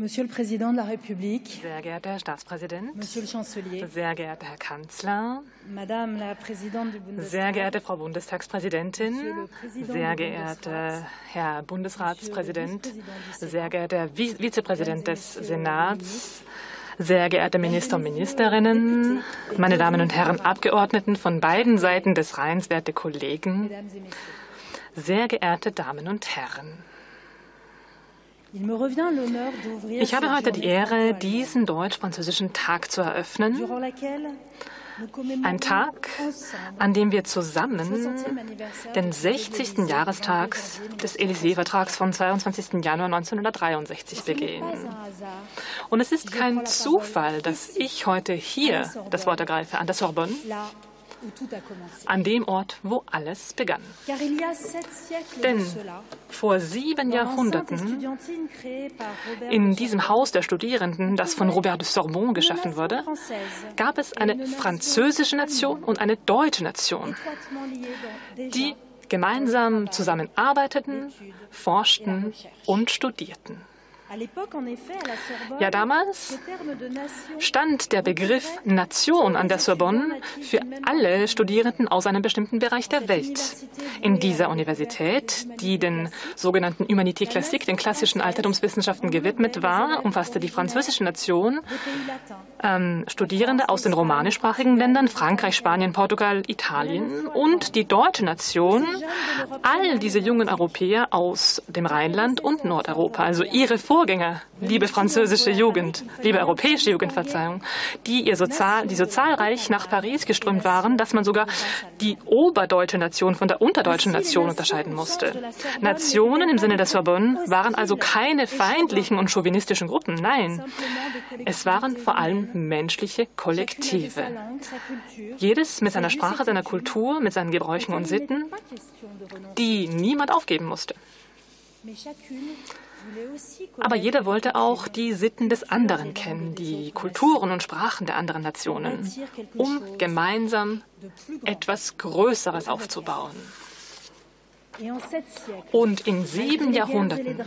Monsieur le Président de la République, Sehr geehrter Herr Staatspräsident, Monsieur le Chancelier, sehr geehrter Herr Kanzler, Madame la Présidente du sehr Bundestag, geehrte Frau Bundestagspräsidentin, sehr geehrter Herr Bundesratspräsident, sehr geehrter Vizepräsident des Senats, sehr geehrte Minister und Ministerinnen, meine Damen und Herren Abgeordneten von beiden Seiten des Rheins, werte Kollegen, sehr geehrte Damen und Herren. Ich habe heute die Ehre, diesen deutsch-französischen Tag zu eröffnen. Ein Tag, an dem wir le 60e zusammen den du traité de 60. l'Élysée Jahrestags du 21. des Élysée-Vertrags vom 22. Januar 1963 Ce n'est begehen. Und es ist kein Zufall, dass ich heute hier das Wort ergreife, an der Sorbonne, an dem Ort, wo alles begann. Denn vor sieben Jahrhunderten, in diesem Haus der Studierenden, das von Robert de Sorbonne geschaffen wurde, gab es eine französische Nation und eine deutsche Nation, die gemeinsam zusammenarbeiteten, forschten und studierten. Ja, damals stand der Begriff Nation an der Sorbonne für alle Studierenden aus einem bestimmten Bereich der Welt. In dieser Universität, die den sogenannten Humanité Classique, den klassischen Altertumswissenschaften gewidmet war, umfasste die französische Nation ähm, Studierende aus den romanischsprachigen Ländern, Frankreich, Spanien, Portugal, Italien und die deutsche Nation, all diese jungen Europäer aus dem Rheinland und Nordeuropa, also ihre Vorgänger, liebe französische Jugend, liebe europäische Jugend, die, ihr so, zahl, die so zahlreich nach Paris geströmt waren, dass man sogar die oberdeutsche Nation von der unterdeutschen Nation unterscheiden musste. Nationen im Sinne der Sorbonne waren also keine feindlichen und chauvinistischen Gruppen, nein. Es waren vor allem menschliche Kollektive. Jedes mit seiner Sprache, seiner Kultur, mit seinen Gebräuchen und Sitten, die niemand aufgeben musste. Aber jeder wollte auch die Sitten des anderen kennen, die Kulturen und Sprachen der anderen Nationen, um gemeinsam etwas Größeres aufzubauen. Und in sieben Jahrhunderten,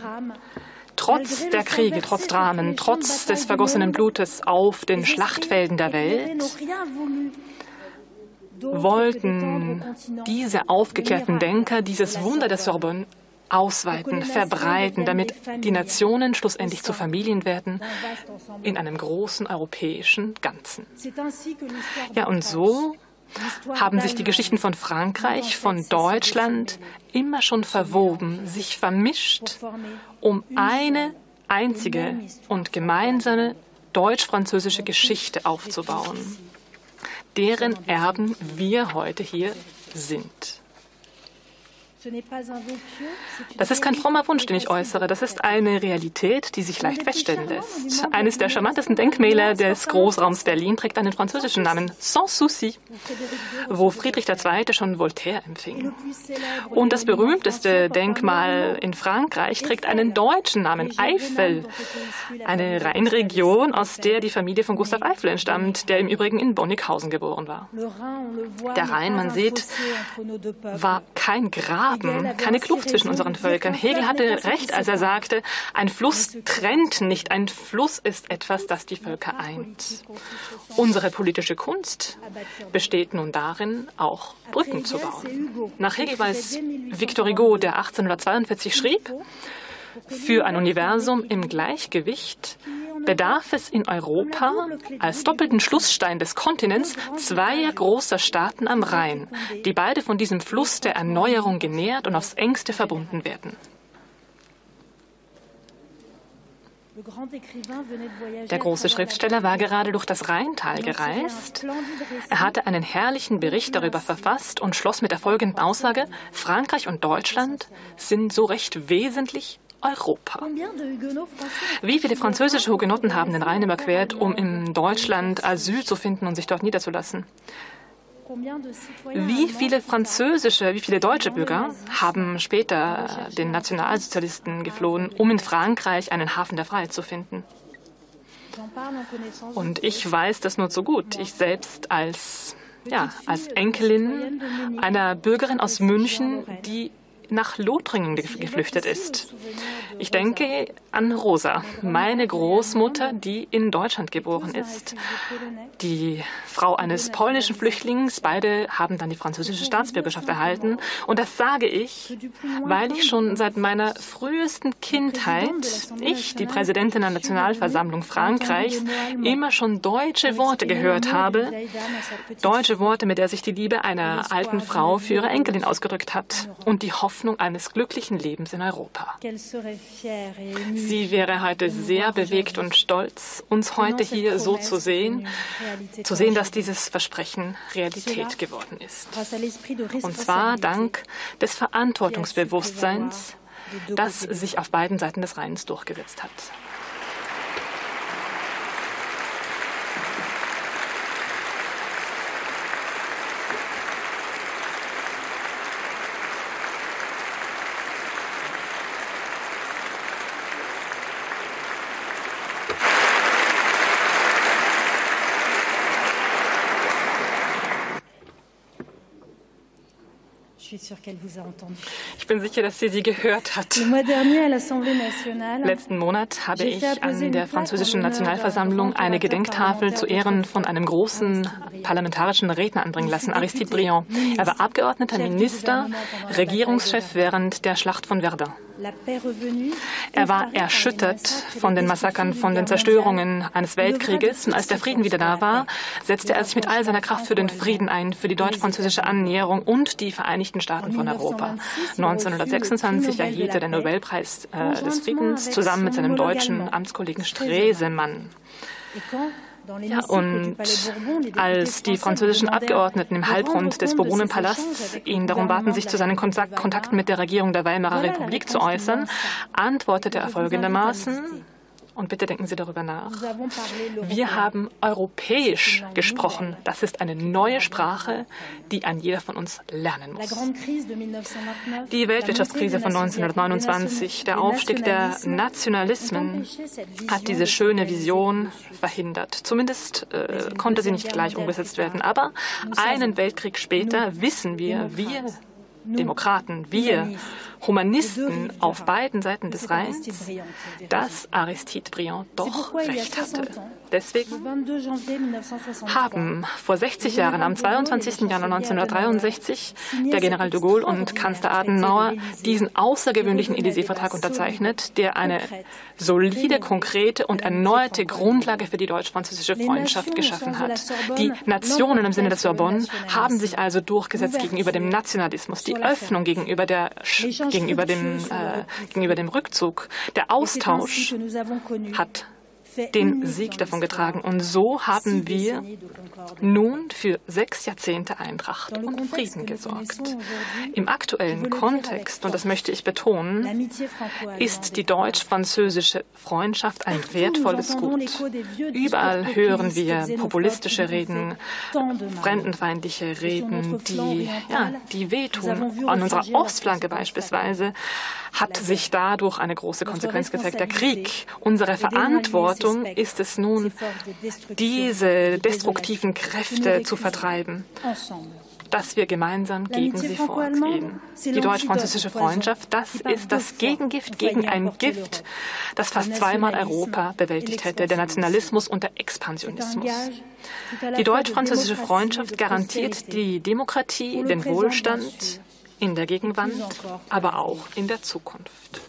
trotz der Kriege, trotz Dramen, trotz des vergossenen Blutes auf den Schlachtfelden der Welt, wollten diese aufgeklärten Denker dieses Wunder der Sorbonne ausweiten, verbreiten, damit die Nationen schlussendlich zu Familien werden in einem großen europäischen Ganzen. Ja, und so haben sich die Geschichten von Frankreich, von Deutschland immer schon verwoben, sich vermischt, um eine einzige und gemeinsame deutsch-französische Geschichte aufzubauen, deren Erben wir heute hier sind. Das ist kein frommer Wunsch, den ich äußere. Das ist eine Realität, die sich leicht feststellen lässt. Eines der charmantesten Denkmäler des Großraums Berlin trägt einen französischen Namen, Sans Souci, wo Friedrich II. schon Voltaire empfing. Und das berühmteste Denkmal in Frankreich trägt einen deutschen Namen, Eifel, eine Rheinregion, aus der die Familie von Gustav Eiffel entstammt, der im Übrigen in Bonnighausen geboren war. Der Rhein, man sieht, war kein Graben, keine Kluft zwischen unseren Völkern. Hegel hatte recht, als er sagte, ein Fluss trennt nicht, ein Fluss ist etwas, das die Völker eint. Unsere politische Kunst besteht nun darin, auch Brücken zu bauen. Nach Hegel war es Victor Hugo, der 1842 schrieb, für ein Universum im Gleichgewicht bedarf es in Europa als doppelten Schlussstein des Kontinents zweier großer Staaten am Rhein, die beide von diesem Fluss der Erneuerung genährt und aufs engste verbunden werden. Der große Schriftsteller war gerade durch das Rheintal gereist. Er hatte einen herrlichen Bericht darüber verfasst und schloss mit der folgenden Aussage, Frankreich und Deutschland sind so recht wesentlich Europa. Wie viele französische Hugenotten haben den Rhein überquert, um in Deutschland Asyl zu finden und sich dort niederzulassen? Wie viele französische, wie viele deutsche Bürger haben später den Nationalsozialisten geflohen, um in Frankreich einen Hafen der Freiheit zu finden? Und ich weiß das nur zu gut. Ich selbst als, ja, als Enkelin einer Bürgerin aus München, die nach Lothringen geflüchtet ist. Ich denke an Rosa, meine Großmutter, die in Deutschland geboren ist. Die Frau eines polnischen Flüchtlings. Beide haben dann die französische Staatsbürgerschaft erhalten. Und das sage ich, weil ich schon seit meiner frühesten Kindheit, ich, die Präsidentin der Nationalversammlung Frankreichs, immer schon deutsche Worte gehört habe. Deutsche Worte, mit der sich die Liebe einer alten Frau für ihre Enkelin ausgedrückt hat und die Hoffnung eines glücklichen Lebens in Europa. Sie wäre heute sehr bewegt und stolz, uns heute hier so zu sehen, zu sehen, dass dieses Versprechen Realität geworden ist. Und zwar dank des Verantwortungsbewusstseins, das sich auf beiden Seiten des Rheins durchgesetzt hat. Ich bin sicher, dass sie sie gehört hat. Letzten Monat habe ich an der französischen Nationalversammlung eine Gedenktafel zu Ehren von einem großen parlamentarischen Redner anbringen lassen, Aristide Briand. Er war Abgeordneter, Minister, Regierungschef während der Schlacht von Verdun. Er war erschüttert von den Massakern, von den Zerstörungen eines Weltkrieges. Und als der Frieden wieder da war, setzte er sich mit all seiner Kraft für den Frieden ein, für die deutsch-französische Annäherung und die Vereinigten Staaten von Europa. 1926 erhielt er den Nobelpreis äh, des Friedens zusammen mit seinem deutschen Amtskollegen Stresemann. Ja, und als die französischen Abgeordneten im Halbrund des Bourbonenpalasts ihn darum baten, sich zu seinen Kontakten mit der Regierung der Weimarer Republik zu äußern, antwortete er folgendermaßen, und bitte denken Sie darüber nach. Wir haben europäisch gesprochen. Das ist eine neue Sprache, die ein jeder von uns lernen muss. Die Weltwirtschaftskrise von 1929, der Aufstieg der Nationalismen hat diese schöne Vision verhindert. Zumindest äh, konnte sie nicht gleich umgesetzt werden. Aber einen Weltkrieg später wissen wir, wir Demokraten, wir Humanisten auf beiden Seiten des Rheins, dass Aristide Briand doch recht hatte. Deswegen haben vor 60 Jahren, am 22. Januar 1963, der General de Gaulle und Kanzler Adenauer diesen außergewöhnlichen Élysée-Vertrag unterzeichnet, der eine solide, konkrete und erneuerte Grundlage für die deutsch-französische Freundschaft geschaffen hat. Die Nationen im Sinne der Sorbonne haben sich also durchgesetzt gegenüber dem Nationalismus, die Öffnung gegenüber, der, gegenüber, dem, äh, gegenüber dem Rückzug, der Austausch hat den Sieg davon getragen. Und so haben wir nun für sechs Jahrzehnte Eintracht und Frieden gesorgt. Im aktuellen Kontext, und das möchte ich betonen, ist die deutsch-französische Freundschaft ein wertvolles Gut. Überall hören wir populistische Reden, fremdenfeindliche Reden, die, ja, die wehtun. An unserer Ostflanke beispielsweise hat sich dadurch eine große Konsequenz gezeigt, der Krieg. Unsere Verantwortung ist es nun, diese destruktiven Kräfte zu vertreiben. Dass wir gemeinsam gegen sie vorgehen. Die deutsch-französische Freundschaft, das ist das Gegengift gegen ein Gift, das fast zweimal Europa bewältigt hätte, der Nationalismus und der Expansionismus. Die deutsch-französische Freundschaft garantiert die Demokratie, den Wohlstand in der Gegenwart, aber auch in der Zukunft.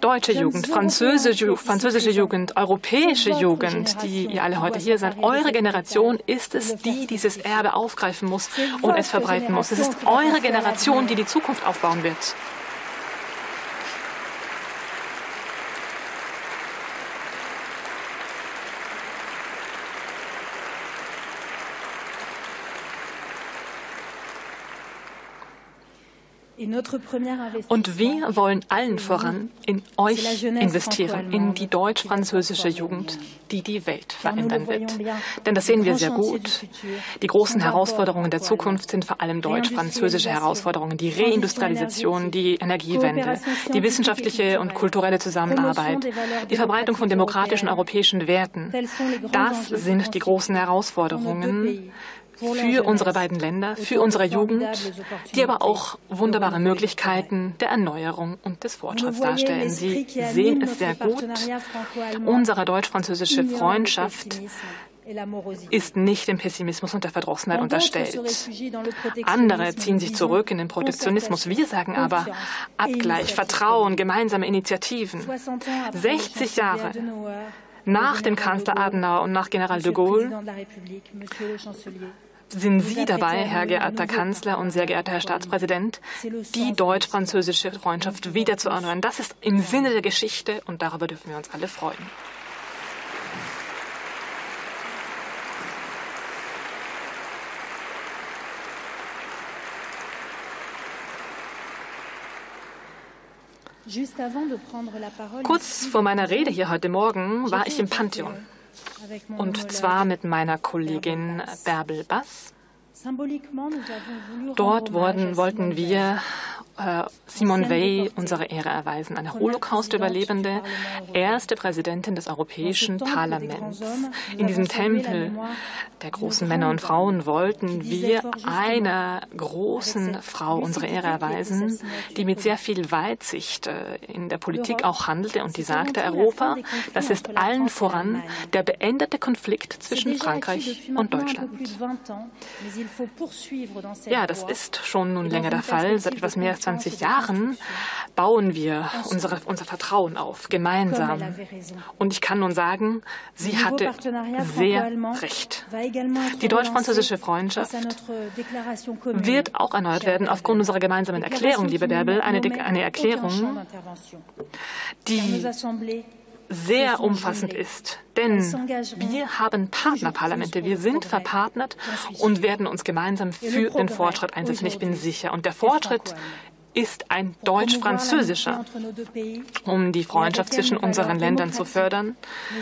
Deutsche Jugend, französische, französische Jugend, europäische Jugend, die ihr alle heute hier seid, eure Generation ist es, die dieses Erbe aufgreifen muss und es verbreiten muss. Es ist eure Generation, die die Zukunft aufbauen wird. Und wir wollen allen voran in euch investieren, in die deutsch-französische Jugend, die die Welt verändern wird. Denn das sehen wir sehr gut. Die großen Herausforderungen der Zukunft sind vor allem deutsch-französische Herausforderungen, die Reindustrialisation, die Energiewende, die wissenschaftliche und kulturelle Zusammenarbeit, die Verbreitung von demokratischen europäischen Werten. Das sind die großen Herausforderungen für unsere beiden Länder, für unsere Jugend, die aber auch wunderbare Möglichkeiten der Erneuerung und des Fortschritts darstellen. Sie sehen es sehr gut. Unsere deutsch-französische Freundschaft ist nicht dem Pessimismus und der Verdrossenheit unterstellt. Andere ziehen sich zurück in den Protektionismus. Wir sagen aber Abgleich, Vertrauen, gemeinsame Initiativen. 60 Jahre nach dem Kanzler Adenauer und nach General de Gaulle sind Sie dabei, Herr geehrter Kanzler und sehr geehrter Herr Staatspräsident, die deutsch-französische Freundschaft wieder zu erneuern. Das ist im Sinne der Geschichte und darüber dürfen wir uns alle freuen. Kurz vor meiner Rede hier heute Morgen war ich im Pantheon. Und zwar mit meiner Kollegin Bärbel Bass. Dort wurden, wollten wir äh, Simone Weil unsere Ehre erweisen, eine Holocaust-Überlebende, erste Präsidentin des Europäischen Parlaments. In diesem Tempel der großen Männer und Frauen wollten wir einer großen Frau unsere Ehre erweisen, die mit sehr viel Weitsicht äh, in der Politik auch handelte und die sagte, Europa, das ist allen voran der beendete Konflikt zwischen Frankreich und Deutschland. Ja, das ist schon nun länger der Fall, seit etwas mehr als 20 Jahren bauen wir unsere, unser Vertrauen auf, gemeinsam. Und ich kann nun sagen, sie hatte sehr recht. Die deutsch-französische Freundschaft wird auch erneuert werden aufgrund unserer gemeinsamen Erklärung, liebe Bärbel, eine, eine Erklärung, die sehr umfassend ist. Denn wir haben Partnerparlamente, wir sind verpartnert und werden uns gemeinsam für den Fortschritt einsetzen. Ich bin sicher. Und der Fortschritt ist ein deutsch-französischer, um die Freundschaft zwischen unseren Ländern zu fördern,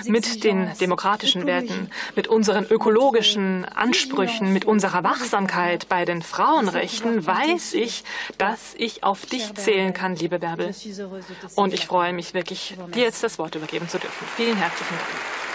mit den demokratischen Werten, mit unseren ökologischen Ansprüchen, mit unserer Wachsamkeit bei den Frauenrechten, weiß ich, dass ich auf dich zählen kann, liebe Bärbel. Und ich freue mich wirklich, dir jetzt das Wort übergeben zu dürfen. Vielen herzlichen Dank.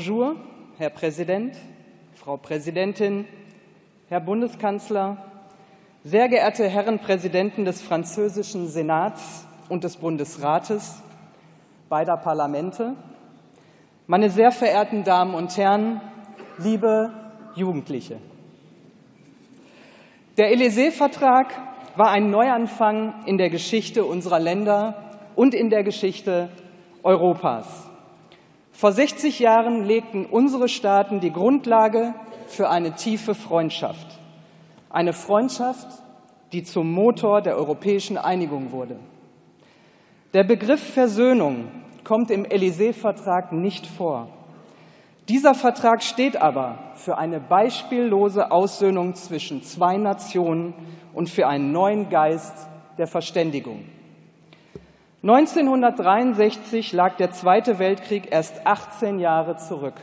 Bonjour, Herr Präsident, Frau Präsidentin, Herr Bundeskanzler, sehr geehrte Herren Präsidenten des französischen Senats und des Bundesrates, beider Parlamente, meine sehr verehrten Damen und Herren, liebe Jugendliche. Der Élysée-Vertrag war ein Neuanfang in der Geschichte unserer Länder und in der Geschichte Europas. Vor 60 Jahren legten unsere Staaten die Grundlage für eine tiefe Freundschaft. Eine Freundschaft, die zum Motor der europäischen Einigung wurde. Der Begriff Versöhnung kommt im Élysée-Vertrag nicht vor. Dieser Vertrag steht aber für eine beispiellose Aussöhnung zwischen zwei Nationen und für einen neuen Geist der Verständigung. 1963 lag der Zweite Weltkrieg erst 18 Jahre zurück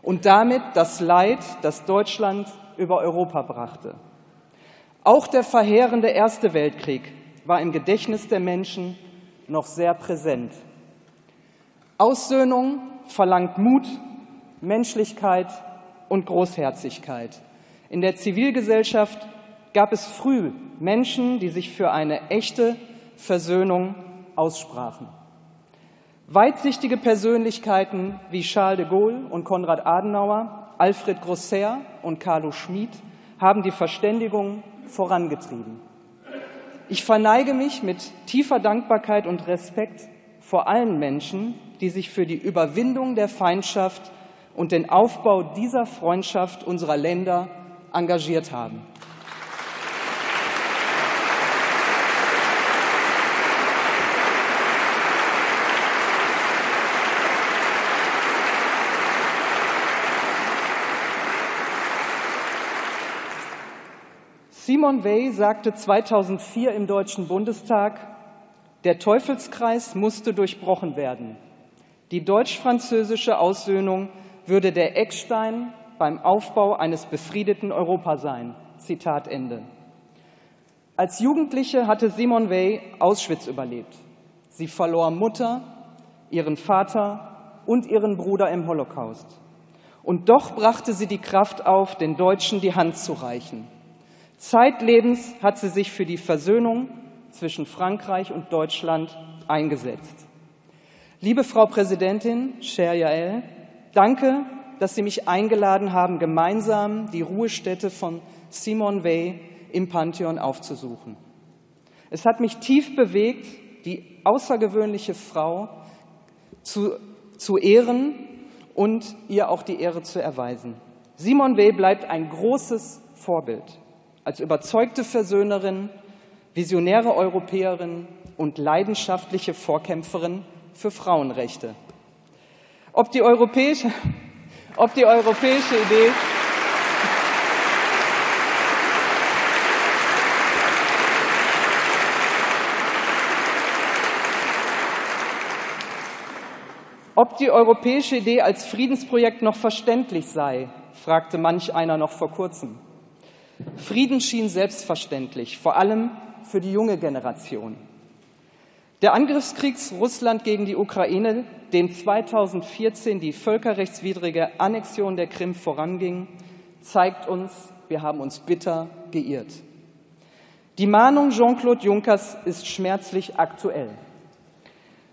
und damit das Leid, das Deutschland über Europa brachte. Auch der verheerende Erste Weltkrieg war im Gedächtnis der Menschen noch sehr präsent. Aussöhnung verlangt Mut, Menschlichkeit und Großherzigkeit. In der Zivilgesellschaft gab es früh Menschen, die sich für eine echte Versöhnung aussprachen. Weitsichtige Persönlichkeiten wie Charles de Gaulle und Konrad Adenauer, Alfred Grosser und Carlo Schmid haben die Verständigung vorangetrieben. Ich verneige mich mit tiefer Dankbarkeit und Respekt vor allen Menschen, die sich für die Überwindung der Feindschaft und den Aufbau dieser Freundschaft unserer Länder engagiert haben. Simon Weil sagte 2004 im Deutschen Bundestag, der Teufelskreis musste durchbrochen werden. Die deutsch-französische Aussöhnung würde der Eckstein beim Aufbau eines befriedeten Europa sein. Zitat Ende. Als Jugendliche hatte Simon Weil Auschwitz überlebt. Sie verlor Mutter, ihren Vater und ihren Bruder im Holocaust. Und doch brachte sie die Kraft auf, den Deutschen die Hand zu reichen. Zeitlebens hat sie sich für die Versöhnung zwischen Frankreich und Deutschland eingesetzt. Liebe Frau Präsidentin Cher Yael, danke, dass Sie mich eingeladen haben, gemeinsam die Ruhestätte von Simone Weil im Pantheon aufzusuchen. Es hat mich tief bewegt, die außergewöhnliche Frau zu, zu ehren und ihr auch die Ehre zu erweisen. Simone Weil bleibt ein großes Vorbild als überzeugte Versöhnerin, visionäre Europäerin und leidenschaftliche Vorkämpferin für Frauenrechte. Ob die europäische, ob die europäische Idee Ob die europäische Idee als Friedensprojekt noch verständlich sei, fragte manch einer noch vor kurzem. Frieden schien selbstverständlich, vor allem für die junge Generation. Der Angriffskrieg Russland gegen die Ukraine, dem 2014 die völkerrechtswidrige Annexion der Krim voranging, zeigt uns, wir haben uns bitter geirrt. Die Mahnung Jean-Claude Junckers ist schmerzlich aktuell.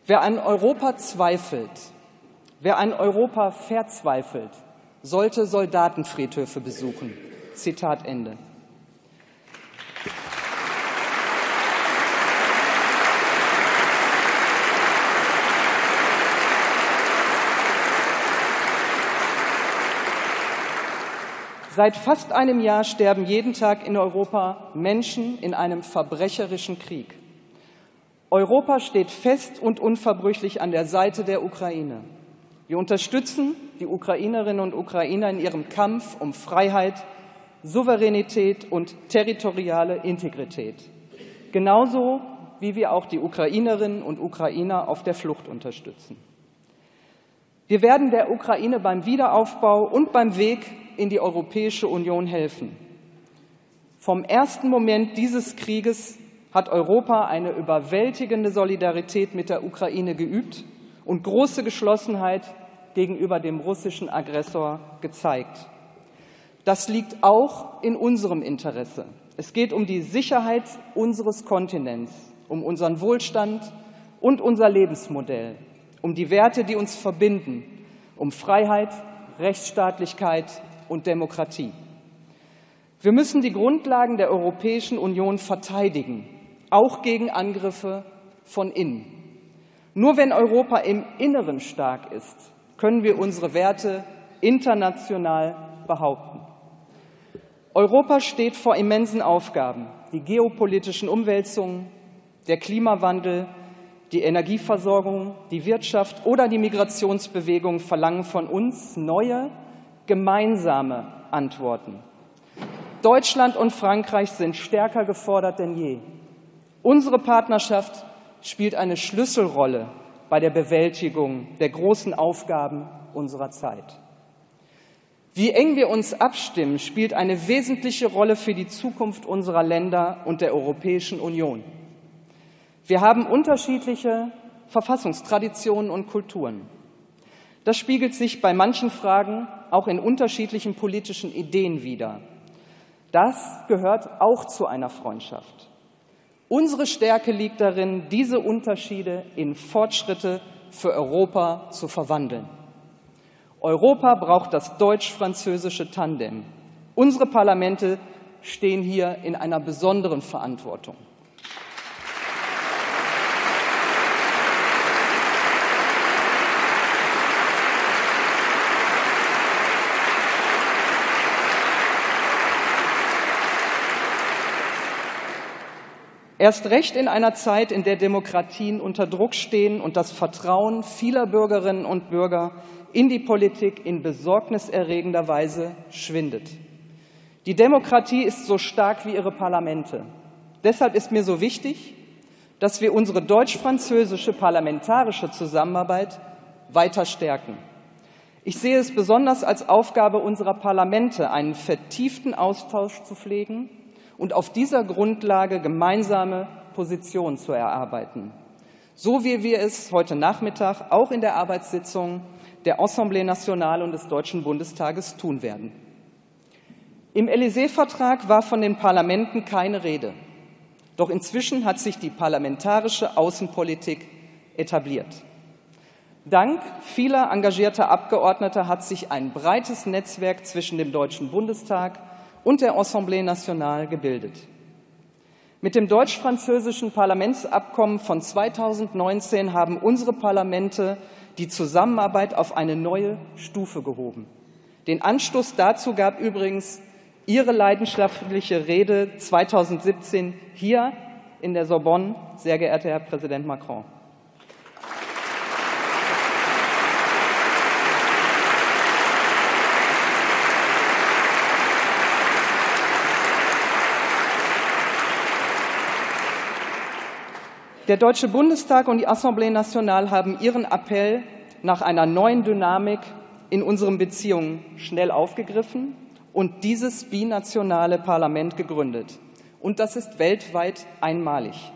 Wer an Europa zweifelt, wer an Europa verzweifelt, sollte Soldatenfriedhöfe besuchen. Zitat Ende. Seit fast einem Jahr sterben jeden Tag in Europa Menschen in einem verbrecherischen Krieg. Europa steht fest und unverbrüchlich an der Seite der Ukraine. Wir unterstützen die Ukrainerinnen und Ukrainer in ihrem Kampf um Freiheit, Souveränität und territoriale Integrität. Genauso wie wir auch die Ukrainerinnen und Ukrainer auf der Flucht unterstützen. Wir werden der Ukraine beim Wiederaufbau und beim Weg in die Europäische Union helfen. Vom ersten Moment dieses Krieges hat Europa eine überwältigende Solidarität mit der Ukraine geübt und große Geschlossenheit gegenüber dem russischen Aggressor gezeigt. Das liegt auch in unserem Interesse. Es geht um die Sicherheit unseres Kontinents, um unseren Wohlstand und unser Lebensmodell, um die Werte, die uns verbinden, um Freiheit, Rechtsstaatlichkeit und Demokratie. Wir müssen die Grundlagen der Europäischen Union verteidigen, auch gegen Angriffe von innen. Nur wenn Europa im Inneren stark ist, können wir unsere Werte international behaupten. Europa steht vor immensen Aufgaben. Die geopolitischen Umwälzungen, der Klimawandel, die Energieversorgung, die Wirtschaft oder die Migrationsbewegung verlangen von uns neue, gemeinsame Antworten. Deutschland und Frankreich sind stärker gefordert denn je. Unsere Partnerschaft spielt eine Schlüsselrolle bei der Bewältigung der großen Aufgaben unserer Zeit. Wie eng wir uns abstimmen, spielt eine wesentliche Rolle für die Zukunft unserer Länder und der Europäischen Union. Wir haben unterschiedliche Verfassungstraditionen und Kulturen. Das spiegelt sich bei manchen Fragen auch in unterschiedlichen politischen Ideen wider. Das gehört auch zu einer Freundschaft. Unsere Stärke liegt darin, diese Unterschiede in Fortschritte für Europa zu verwandeln. Europa braucht das deutsch-französische Tandem. Unsere Parlamente stehen hier in einer besonderen Verantwortung. Erst recht in einer Zeit, in der Demokratien unter Druck stehen und das Vertrauen vieler Bürgerinnen und Bürger in die Politik in besorgniserregender Weise schwindet. Die Demokratie ist so stark wie ihre Parlamente. Deshalb ist mir so wichtig, dass wir unsere deutsch-französische parlamentarische Zusammenarbeit weiter stärken. Ich sehe es besonders als Aufgabe unserer Parlamente, einen vertieften Austausch zu pflegen und auf dieser Grundlage gemeinsame Positionen zu erarbeiten. So wie wir es heute Nachmittag auch in der Arbeitssitzung der Assemblée nationale und des Deutschen Bundestages tun werden. Im Élysée-Vertrag war von den Parlamenten keine Rede. Doch inzwischen hat sich die parlamentarische Außenpolitik etabliert. Dank vieler engagierter Abgeordneter hat sich ein breites Netzwerk zwischen dem Deutschen Bundestag und der Assemblée nationale gebildet. Mit dem deutsch-französischen Parlamentsabkommen von 2019 haben unsere Parlamente die Zusammenarbeit auf eine neue Stufe gehoben. Den Anstoß dazu gab übrigens Ihre leidenschaftliche Rede 2017 hier in der Sorbonne, sehr geehrter Herr Präsident Macron. Der Deutsche Bundestag und die Assemblée nationale haben ihren Appell nach einer neuen Dynamik in unseren Beziehungen schnell aufgegriffen und dieses binationale Parlament gegründet. Und das ist weltweit einmalig.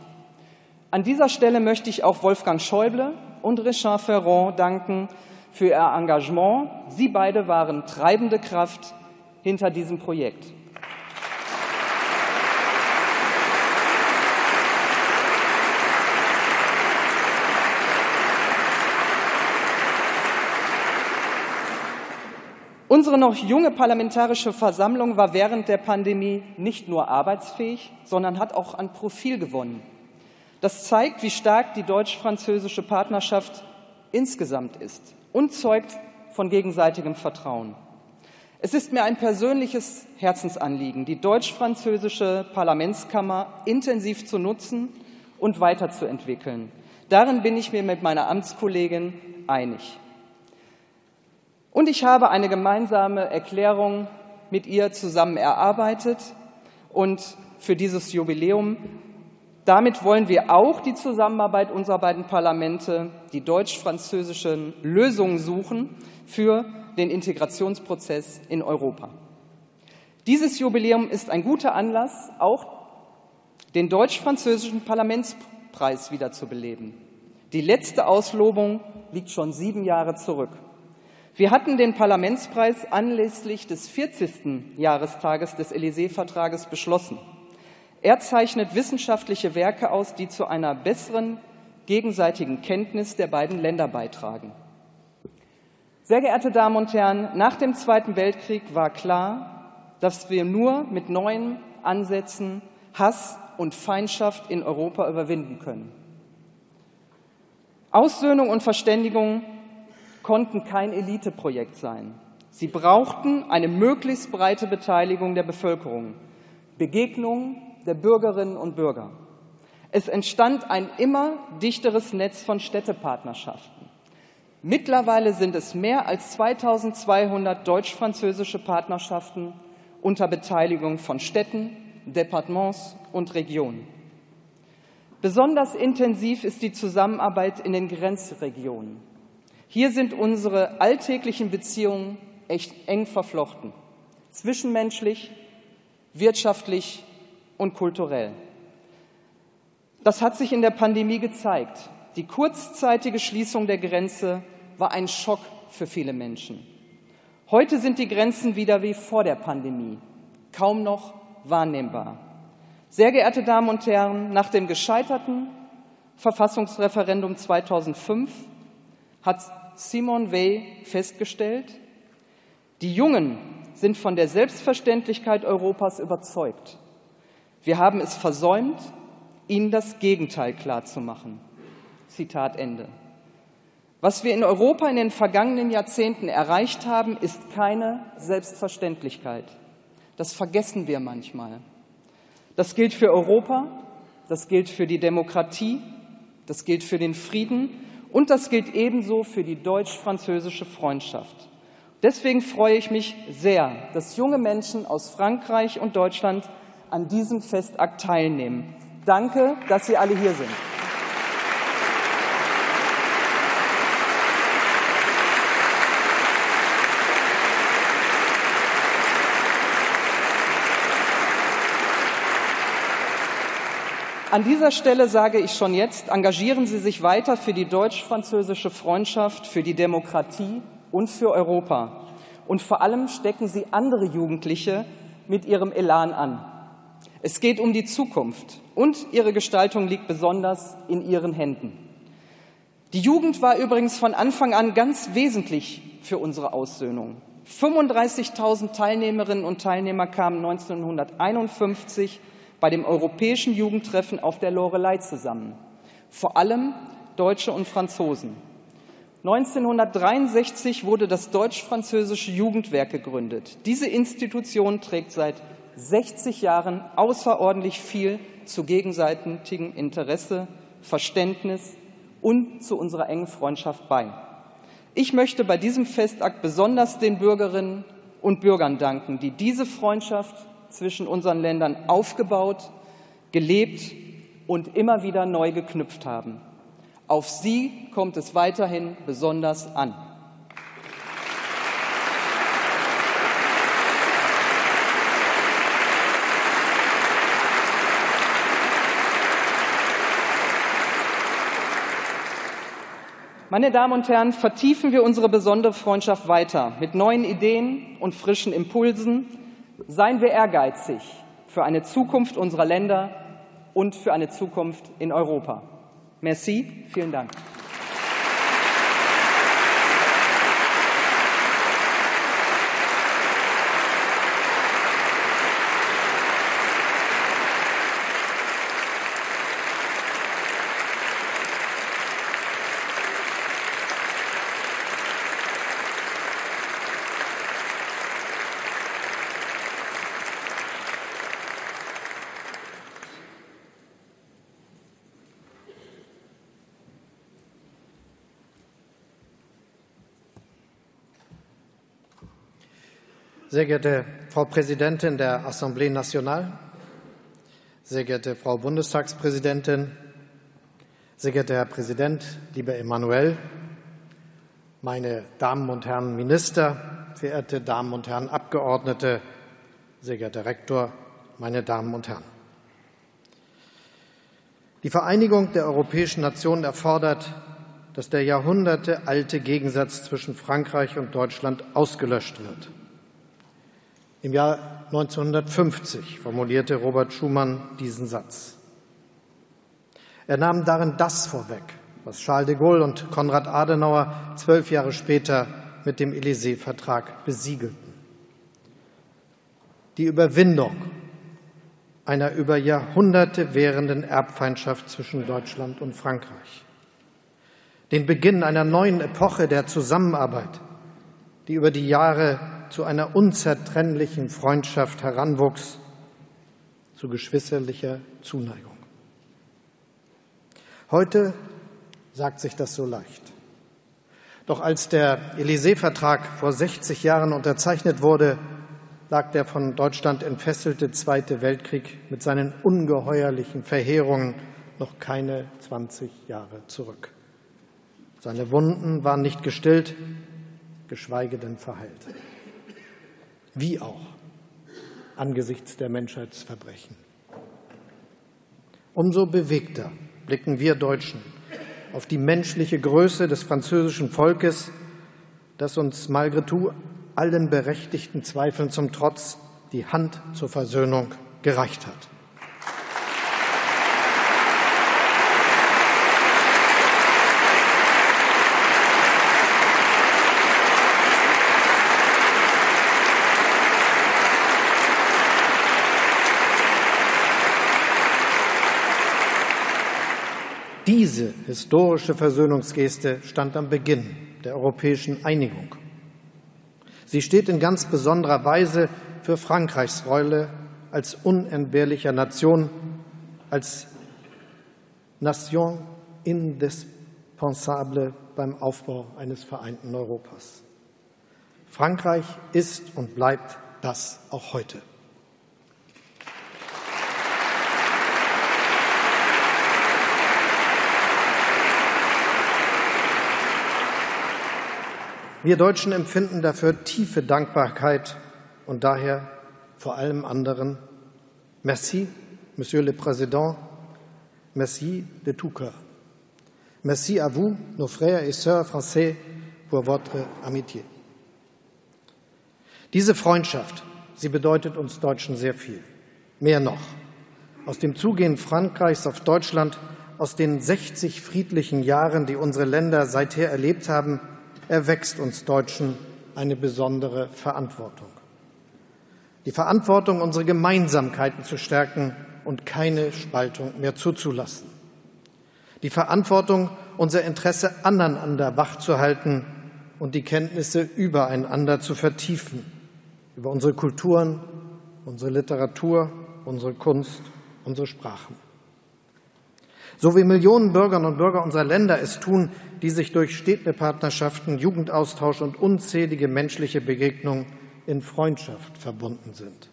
An dieser Stelle möchte ich auch Wolfgang Schäuble und Richard Ferrand danken für ihr Engagement. Sie beide waren treibende Kraft hinter diesem Projekt. Unsere noch junge Parlamentarische Versammlung war während der Pandemie nicht nur arbeitsfähig, sondern hat auch an Profil gewonnen. Das zeigt, wie stark die deutsch-französische Partnerschaft insgesamt ist und zeugt von gegenseitigem Vertrauen. Es ist mir ein persönliches Herzensanliegen, die deutsch-französische Parlamentskammer intensiv zu nutzen und weiterzuentwickeln. Darin bin ich mir mit meiner Amtskollegin einig. Und ich habe eine gemeinsame Erklärung mit ihr zusammen erarbeitet und für dieses Jubiläum. Damit wollen wir auch die Zusammenarbeit unserer beiden Parlamente, die deutsch-französischen Lösungen suchen für den Integrationsprozess in Europa. Dieses Jubiläum ist ein guter Anlass, auch den deutsch-französischen Parlamentspreis wiederzubeleben. Die letzte Auslobung liegt schon sieben Jahre zurück. Wir hatten den Parlamentspreis anlässlich des 40. Jahrestages des Élysée-Vertrages beschlossen. Er zeichnet wissenschaftliche Werke aus, die zu einer besseren gegenseitigen Kenntnis der beiden Länder beitragen. Sehr geehrte Damen und Herren, nach dem Zweiten Weltkrieg war klar, dass wir nur mit neuen Ansätzen Hass und Feindschaft in Europa überwinden können. Aussöhnung und Verständigung konnten kein Eliteprojekt sein. Sie brauchten eine möglichst breite Beteiligung der Bevölkerung, Begegnung der Bürgerinnen und Bürger. Es entstand ein immer dichteres Netz von Städtepartnerschaften. Mittlerweile sind es mehr als 2200 deutsch-französische Partnerschaften unter Beteiligung von Städten, Departements und Regionen. Besonders intensiv ist die Zusammenarbeit in den Grenzregionen. Hier sind unsere alltäglichen Beziehungen echt eng verflochten, zwischenmenschlich, wirtschaftlich und kulturell. Das hat sich in der Pandemie gezeigt. Die kurzzeitige Schließung der Grenze war ein Schock für viele Menschen. Heute sind die Grenzen wieder wie vor der Pandemie, kaum noch wahrnehmbar. Sehr geehrte Damen und Herren, nach dem gescheiterten Verfassungsreferendum 2005 hat Simon Weil festgestellt, die Jungen sind von der Selbstverständlichkeit Europas überzeugt. Wir haben es versäumt, ihnen das Gegenteil klarzumachen. Zitat Ende. Was wir in Europa in den vergangenen Jahrzehnten erreicht haben, ist keine Selbstverständlichkeit. Das vergessen wir manchmal. Das gilt für Europa, das gilt für die Demokratie, das gilt für den Frieden und das gilt ebenso für die deutsch-französische Freundschaft. Deswegen freue ich mich sehr, dass junge Menschen aus Frankreich und Deutschland an diesem Festakt teilnehmen. Danke, dass Sie alle hier sind. An dieser Stelle sage ich schon jetzt, engagieren Sie sich weiter für die deutsch-französische Freundschaft, für die Demokratie und für Europa. Und vor allem stecken Sie andere Jugendliche mit ihrem Elan an. Es geht um die Zukunft und ihre Gestaltung liegt besonders in Ihren Händen. Die Jugend war übrigens von Anfang an ganz wesentlich für unsere Aussöhnung. 35.000 Teilnehmerinnen und Teilnehmer kamen 1951 bei dem Europäischen Jugendtreffen auf der Lorelei zusammen. Vor allem Deutsche und Franzosen. 1963 wurde das Deutsch-Französische Jugendwerk gegründet. Diese Institution trägt seit 60 Jahren außerordentlich viel zu gegenseitigem Interesse, Verständnis und zu unserer engen Freundschaft bei. Ich möchte bei diesem Festakt besonders den Bürgerinnen und Bürgern danken, die diese Freundschaft zwischen unseren Ländern aufgebaut, gelebt und immer wieder neu geknüpft haben. Auf sie kommt es weiterhin besonders an. Meine Damen und Herren, vertiefen wir unsere besondere Freundschaft weiter mit neuen Ideen und frischen Impulsen, Seien wir ehrgeizig für eine Zukunft unserer Länder und für eine Zukunft in Europa. Merci, vielen Dank. Sehr geehrte Frau Präsidentin der Assemblée nationale, sehr geehrte Frau Bundestagspräsidentin, sehr geehrter Herr Präsident, lieber Emanuel, meine Damen und Herren Minister, verehrte Damen und Herren Abgeordnete, sehr geehrter Rektor, meine Damen und Herren. Die Vereinigung der europäischen Nationen erfordert, dass der jahrhundertealte Gegensatz zwischen Frankreich und Deutschland ausgelöscht wird. Im Jahr 1950 formulierte Robert Schumann diesen Satz. Er nahm darin das vorweg, was Charles de Gaulle und Konrad Adenauer zwölf Jahre später mit dem Élysée-Vertrag besiegelten. Die Überwindung einer über Jahrhunderte währenden Erbfeindschaft zwischen Deutschland und Frankreich. Den Beginn einer neuen Epoche der Zusammenarbeit, die über die Jahre zu einer unzertrennlichen Freundschaft heranwuchs, zu geschwisterlicher Zuneigung. Heute sagt sich das so leicht. Doch als der Élysée-Vertrag vor 60 Jahren unterzeichnet wurde, lag der von Deutschland entfesselte Zweite Weltkrieg mit seinen ungeheuerlichen Verheerungen noch keine 20 Jahre zurück. Seine Wunden waren nicht gestillt, geschweige denn verheilt wie auch angesichts der Menschheitsverbrechen. Umso bewegter blicken wir Deutschen auf die menschliche Größe des französischen Volkes, das uns malgré tout allen berechtigten Zweifeln zum Trotz die Hand zur Versöhnung gereicht hat. Diese historische Versöhnungsgeste stand am Beginn der europäischen Einigung. Sie steht in ganz besonderer Weise für Frankreichs Rolle als unentbehrlicher Nation, als Nation indispensable beim Aufbau eines vereinten Europas. Frankreich ist und bleibt das auch heute. Wir Deutschen empfinden dafür tiefe Dankbarkeit und daher vor allem anderen Merci, Monsieur le Président, merci de tout cœur. Merci à vous, nos frères et sœurs français, pour votre amitié. Diese Freundschaft, sie bedeutet uns Deutschen sehr viel. Mehr noch. Aus dem Zugehen Frankreichs auf Deutschland, aus den 60 friedlichen Jahren, die unsere Länder seither erlebt haben, erwächst uns Deutschen eine besondere Verantwortung. Die Verantwortung, unsere Gemeinsamkeiten zu stärken und keine Spaltung mehr zuzulassen. Die Verantwortung, unser Interesse aneinander wachzuhalten und die Kenntnisse übereinander zu vertiefen, über unsere Kulturen, unsere Literatur, unsere Kunst, unsere Sprachen. So wie Millionen Bürgerinnen und Bürger unserer Länder es tun, die sich durch Städtepartnerschaften, Jugendaustausch und unzählige menschliche Begegnungen in Freundschaft verbunden sind.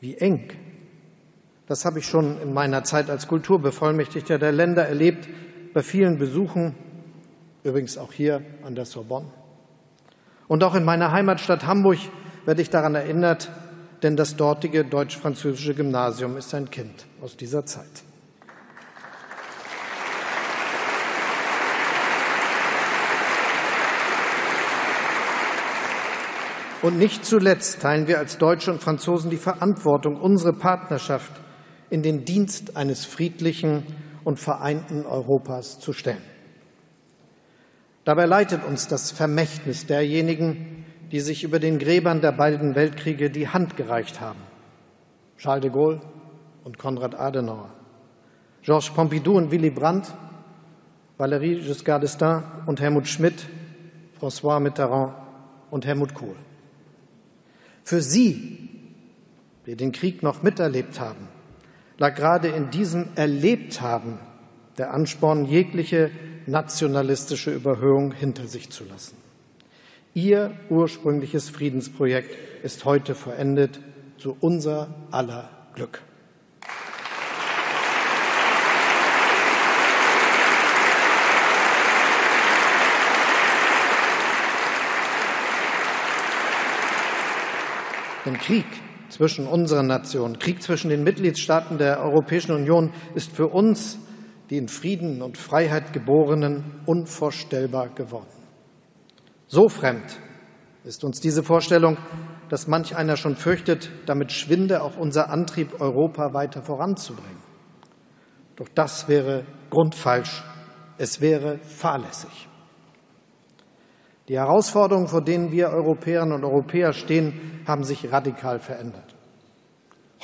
Wie eng. Das habe ich schon in meiner Zeit als Kulturbevollmächtigter der Länder erlebt, bei vielen Besuchen, übrigens auch hier an der Sorbonne. Und auch in meiner Heimatstadt Hamburg werde ich daran erinnert, denn das dortige deutsch-französische Gymnasium ist ein Kind aus dieser Zeit. Und nicht zuletzt teilen wir als Deutsche und Franzosen die Verantwortung, unsere Partnerschaft in den Dienst eines friedlichen und vereinten Europas zu stellen. Dabei leitet uns das Vermächtnis derjenigen, die sich über den Gräbern der beiden Weltkriege die Hand gereicht haben. Charles de Gaulle und Konrad Adenauer, Georges Pompidou und Willy Brandt, Valéry Giscard d'Estaing und Helmut Schmidt, François Mitterrand und Helmut Kohl. Für Sie, die den Krieg noch miterlebt haben, lag gerade in diesem Erlebthaben der Ansporn, jegliche nationalistische Überhöhung hinter sich zu lassen. Ihr ursprüngliches Friedensprojekt ist heute verendet zu unser aller Glück. Denn Krieg zwischen unseren Nationen, Krieg zwischen den Mitgliedstaaten der Europäischen Union ist für uns, die in Frieden und Freiheit geborenen, unvorstellbar geworden. So fremd ist uns diese Vorstellung, dass manch einer schon fürchtet, damit schwinde auch unser Antrieb, Europa weiter voranzubringen. Doch das wäre grundfalsch, es wäre fahrlässig. Die Herausforderungen, vor denen wir Europäerinnen und Europäer stehen, haben sich radikal verändert.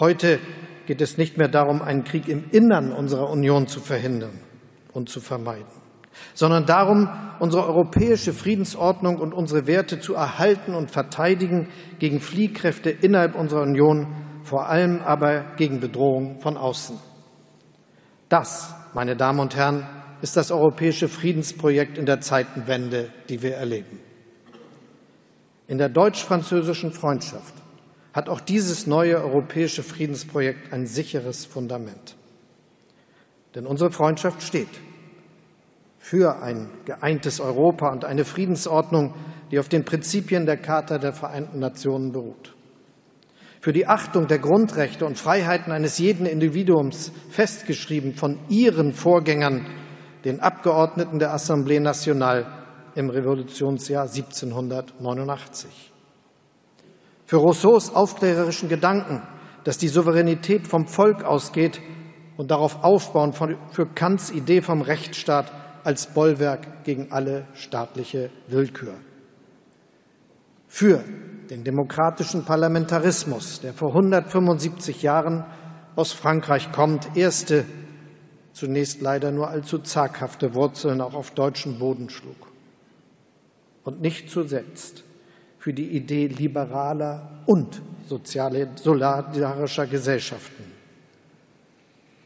Heute geht es nicht mehr darum, einen Krieg im Innern unserer Union zu verhindern und zu vermeiden, sondern darum, unsere europäische Friedensordnung und unsere Werte zu erhalten und verteidigen gegen Fliehkräfte innerhalb unserer Union, vor allem aber gegen Bedrohungen von außen. Das, meine Damen und Herren, ist das europäische Friedensprojekt in der Zeitenwende, die wir erleben. In der deutsch-französischen Freundschaft hat auch dieses neue europäische Friedensprojekt ein sicheres Fundament. Denn unsere Freundschaft steht für ein geeintes Europa und eine Friedensordnung, die auf den Prinzipien der Charta der Vereinten Nationen beruht. Für die Achtung der Grundrechte und Freiheiten eines jeden Individuums, festgeschrieben von ihren Vorgängern den Abgeordneten der Assemblée Nationale im Revolutionsjahr 1789. Für Rousseaus aufklärerischen Gedanken, dass die Souveränität vom Volk ausgeht und darauf aufbauen für Kants Idee vom Rechtsstaat als Bollwerk gegen alle staatliche Willkür. Für den demokratischen Parlamentarismus, der vor 175 Jahren aus Frankreich kommt, erste zunächst leider nur allzu zaghafte Wurzeln auch auf deutschem Boden schlug. Und nicht zuletzt für die Idee liberaler und solidarischer Gesellschaften.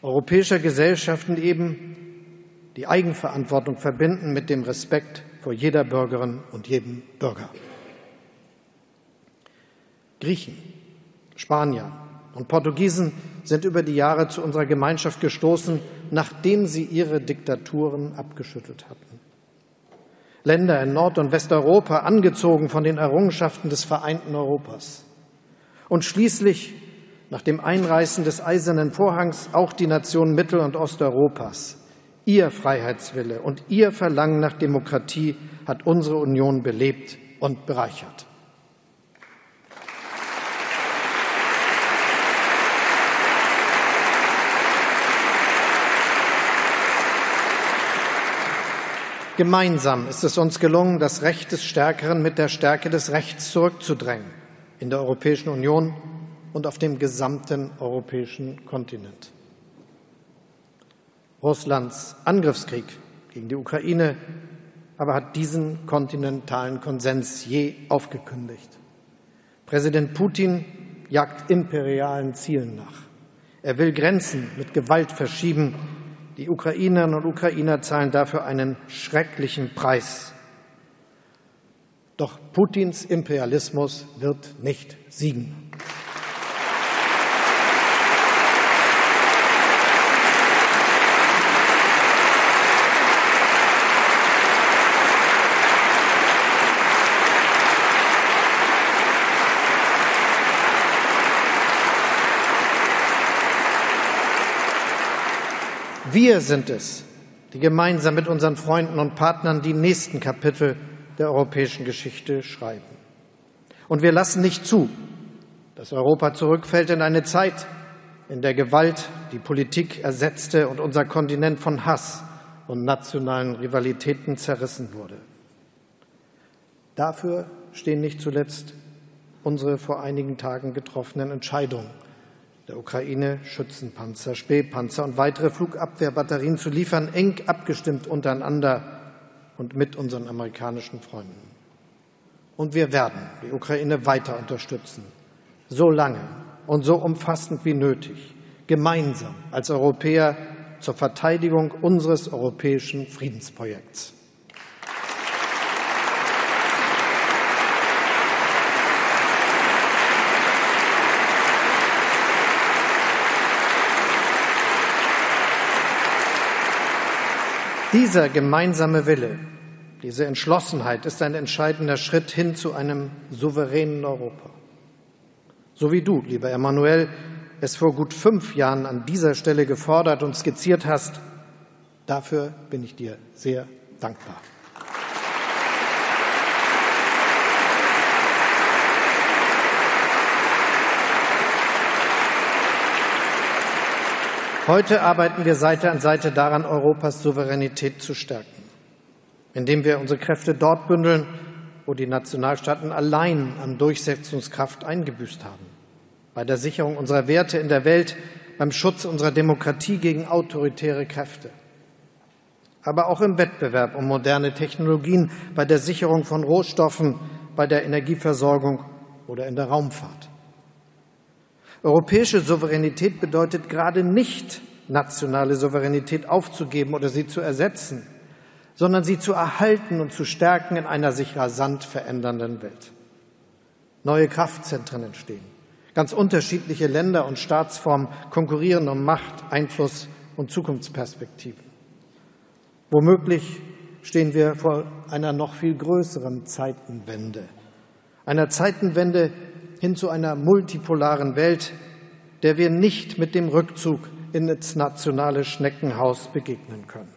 europäischer Gesellschaften eben die Eigenverantwortung verbinden mit dem Respekt vor jeder Bürgerin und jedem Bürger. Griechen, Spanier und Portugiesen sind über die Jahre zu unserer Gemeinschaft gestoßen, nachdem sie ihre Diktaturen abgeschüttelt hatten. Länder in Nord- und Westeuropa, angezogen von den Errungenschaften des vereinten Europas. Und schließlich, nach dem Einreißen des Eisernen Vorhangs, auch die Nationen Mittel- und Osteuropas. Ihr Freiheitswille und Ihr Verlangen nach Demokratie hat unsere Union belebt und bereichert. Gemeinsam ist es uns gelungen, das Recht des Stärkeren mit der Stärke des Rechts zurückzudrängen in der Europäischen Union und auf dem gesamten europäischen Kontinent. Russlands Angriffskrieg gegen die Ukraine aber hat diesen kontinentalen Konsens je aufgekündigt. Präsident Putin jagt imperialen Zielen nach. Er will Grenzen mit Gewalt verschieben, die Ukrainerinnen und Ukrainer zahlen dafür einen schrecklichen Preis. Doch Putins Imperialismus wird nicht siegen. Wir sind es, die gemeinsam mit unseren Freunden und Partnern die nächsten Kapitel der europäischen Geschichte schreiben. Und wir lassen nicht zu, dass Europa zurückfällt in eine Zeit, in der Gewalt die Politik ersetzte und unser Kontinent von Hass und nationalen Rivalitäten zerrissen wurde. Dafür stehen nicht zuletzt unsere vor einigen Tagen getroffenen Entscheidungen der Ukraine Schützenpanzer, Spähpanzer und weitere Flugabwehrbatterien zu liefern, eng abgestimmt untereinander und mit unseren amerikanischen Freunden. Und wir werden die Ukraine weiter unterstützen, so lange und so umfassend wie nötig, gemeinsam als Europäer zur Verteidigung unseres europäischen Friedensprojekts. Dieser gemeinsame Wille, diese Entschlossenheit ist ein entscheidender Schritt hin zu einem souveränen Europa. So wie du, lieber Emmanuel, es vor gut fünf Jahren an dieser Stelle gefordert und skizziert hast, dafür bin ich dir sehr dankbar. Heute arbeiten wir Seite an Seite daran, Europas Souveränität zu stärken, indem wir unsere Kräfte dort bündeln, wo die Nationalstaaten allein an Durchsetzungskraft eingebüßt haben, bei der Sicherung unserer Werte in der Welt, beim Schutz unserer Demokratie gegen autoritäre Kräfte, aber auch im Wettbewerb um moderne Technologien, bei der Sicherung von Rohstoffen, bei der Energieversorgung oder in der Raumfahrt. Europäische Souveränität bedeutet gerade nicht, nationale Souveränität aufzugeben oder sie zu ersetzen, sondern sie zu erhalten und zu stärken in einer sich rasant verändernden Welt. Neue Kraftzentren entstehen. Ganz unterschiedliche Länder und Staatsformen konkurrieren um Macht, Einfluss und Zukunftsperspektiven. Womöglich stehen wir vor einer noch viel größeren Zeitenwende. Einer Zeitenwende, hin zu einer multipolaren Welt, der wir nicht mit dem Rückzug ins nationale Schneckenhaus begegnen können,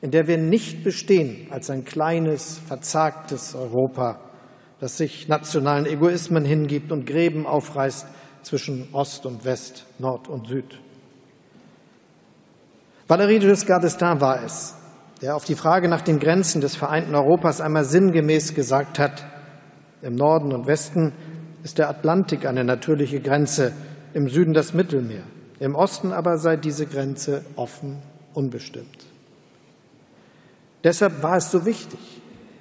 in der wir nicht bestehen als ein kleines, verzagtes Europa, das sich nationalen Egoismen hingibt und Gräben aufreißt zwischen Ost und West, Nord und Süd. Valéry Giscard d'Estaing war es, der auf die Frage nach den Grenzen des vereinten Europas einmal sinngemäß gesagt hat, im Norden und Westen ist der Atlantik eine natürliche Grenze, im Süden das Mittelmeer. Im Osten aber sei diese Grenze offen, unbestimmt. Deshalb war es so wichtig,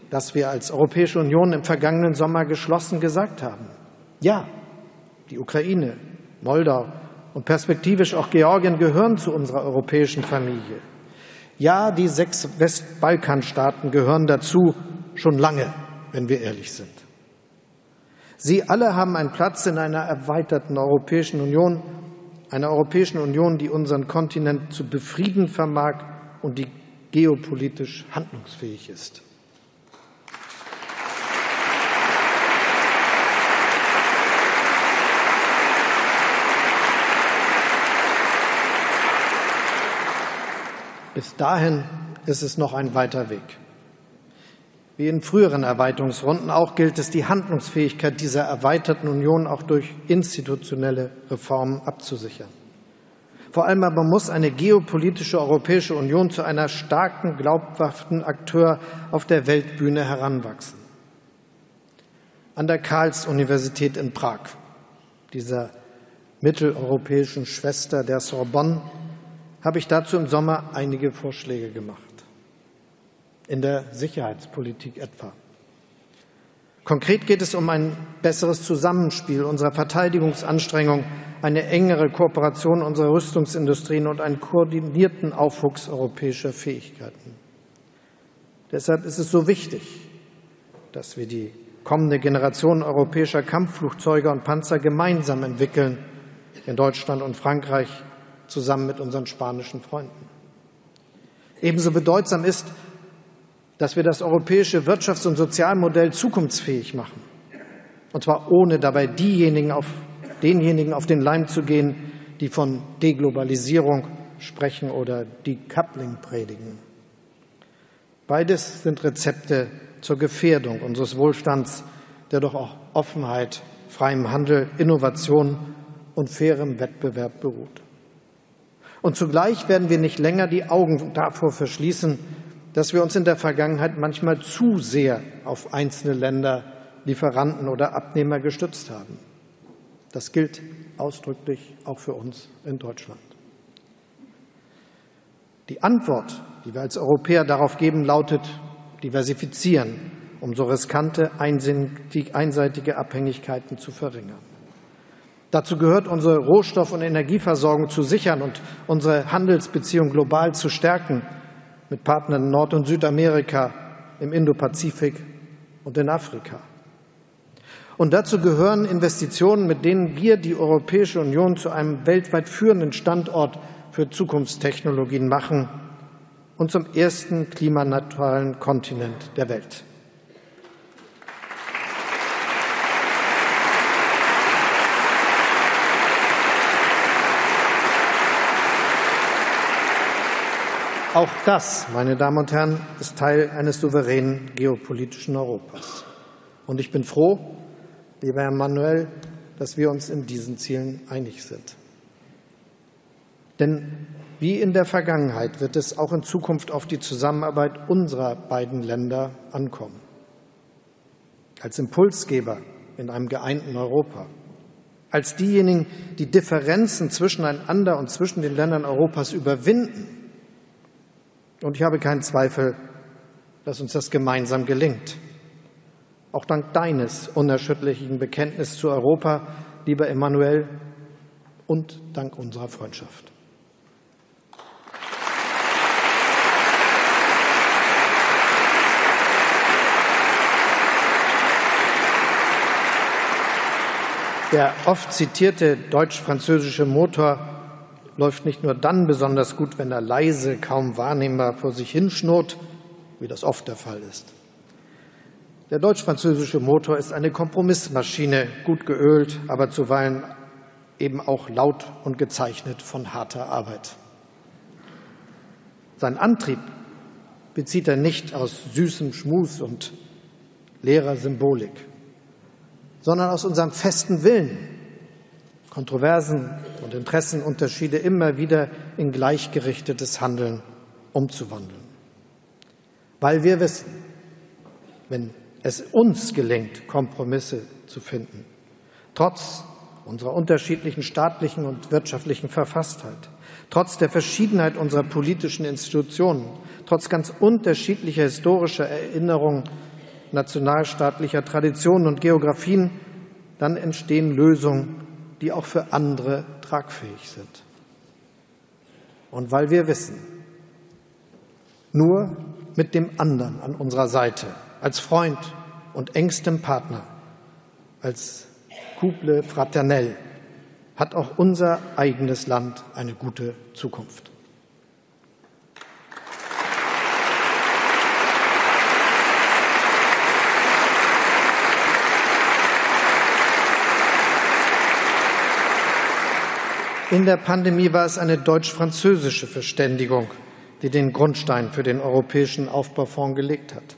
dass wir als Europäische Union im vergangenen Sommer geschlossen gesagt haben, ja, die Ukraine, Moldau und perspektivisch auch Georgien gehören zu unserer europäischen Familie. Ja, die sechs Westbalkanstaaten gehören dazu schon lange, wenn wir ehrlich sind. Sie alle haben einen Platz in einer erweiterten Europäischen Union, einer Europäischen Union, die unseren Kontinent zu befrieden vermag und die geopolitisch handlungsfähig ist. Bis dahin ist es noch ein weiter Weg. Wie in früheren Erweiterungsrunden auch gilt es, die Handlungsfähigkeit dieser erweiterten Union auch durch institutionelle Reformen abzusichern. Vor allem aber muss eine geopolitische Europäische Union zu einer starken, glaubhaften Akteur auf der Weltbühne heranwachsen. An der Karls-Universität in Prag, dieser mitteleuropäischen Schwester der Sorbonne, habe ich dazu im Sommer einige Vorschläge gemacht. In der Sicherheitspolitik etwa. Konkret geht es um ein besseres Zusammenspiel unserer Verteidigungsanstrengungen, eine engere Kooperation unserer Rüstungsindustrien und einen koordinierten Aufwuchs europäischer Fähigkeiten. Deshalb ist es so wichtig, dass wir die kommende Generation europäischer Kampfflugzeuge und Panzer gemeinsam entwickeln, in Deutschland und Frankreich zusammen mit unseren spanischen Freunden. Ebenso bedeutsam ist, dass wir das europäische Wirtschafts- und Sozialmodell zukunftsfähig machen. Und zwar ohne dabei diejenigen auf, denjenigen auf den Leim zu gehen, die von Deglobalisierung sprechen oder Decoupling predigen. Beides sind Rezepte zur Gefährdung unseres Wohlstands, der doch auch Offenheit, freiem Handel, Innovation und fairem Wettbewerb beruht. Und zugleich werden wir nicht länger die Augen davor verschließen, dass wir uns in der Vergangenheit manchmal zu sehr auf einzelne Länder, Lieferanten oder Abnehmer gestützt haben. Das gilt ausdrücklich auch für uns in Deutschland. Die Antwort, die wir als Europäer darauf geben, lautet diversifizieren, um so riskante, einseitige Abhängigkeiten zu verringern. Dazu gehört, unsere Rohstoff- und Energieversorgung zu sichern und unsere Handelsbeziehungen global zu stärken mit Partnern in Nord- und Südamerika, im Indopazifik und in Afrika. Und dazu gehören Investitionen, mit denen wir die Europäische Union zu einem weltweit führenden Standort für Zukunftstechnologien machen und zum ersten klimaneutralen Kontinent der Welt. Auch das, meine Damen und Herren, ist Teil eines souveränen geopolitischen Europas. Und ich bin froh, lieber Herr Manuel, dass wir uns in diesen Zielen einig sind. Denn wie in der Vergangenheit wird es auch in Zukunft auf die Zusammenarbeit unserer beiden Länder ankommen. Als Impulsgeber in einem geeinten Europa, als diejenigen, die Differenzen zwischeneinander und zwischen den Ländern Europas überwinden und ich habe keinen Zweifel, dass uns das gemeinsam gelingt. Auch dank deines unerschütterlichen Bekenntnisses zu Europa, lieber Emanuel, und dank unserer Freundschaft. Der oft zitierte deutsch-französische Motor läuft nicht nur dann besonders gut, wenn er leise, kaum wahrnehmbar vor sich hinschnurrt, wie das oft der Fall ist. Der deutsch-französische Motor ist eine Kompromissmaschine, gut geölt, aber zuweilen eben auch laut und gezeichnet von harter Arbeit. Sein Antrieb bezieht er nicht aus süßem Schmus und leerer Symbolik, sondern aus unserem festen Willen, Kontroversen und Interessenunterschiede immer wieder in gleichgerichtetes Handeln umzuwandeln. Weil wir wissen, wenn es uns gelingt, Kompromisse zu finden, trotz unserer unterschiedlichen staatlichen und wirtschaftlichen Verfasstheit, trotz der Verschiedenheit unserer politischen Institutionen, trotz ganz unterschiedlicher historischer Erinnerungen, nationalstaatlicher Traditionen und Geografien, dann entstehen Lösungen, die auch für andere tragfähig sind. Und weil wir wissen, nur mit dem anderen an unserer Seite, als Freund und engstem Partner, als couple fraternel, hat auch unser eigenes Land eine gute Zukunft. In der Pandemie war es eine deutsch-französische Verständigung, die den Grundstein für den europäischen Aufbaufonds gelegt hat.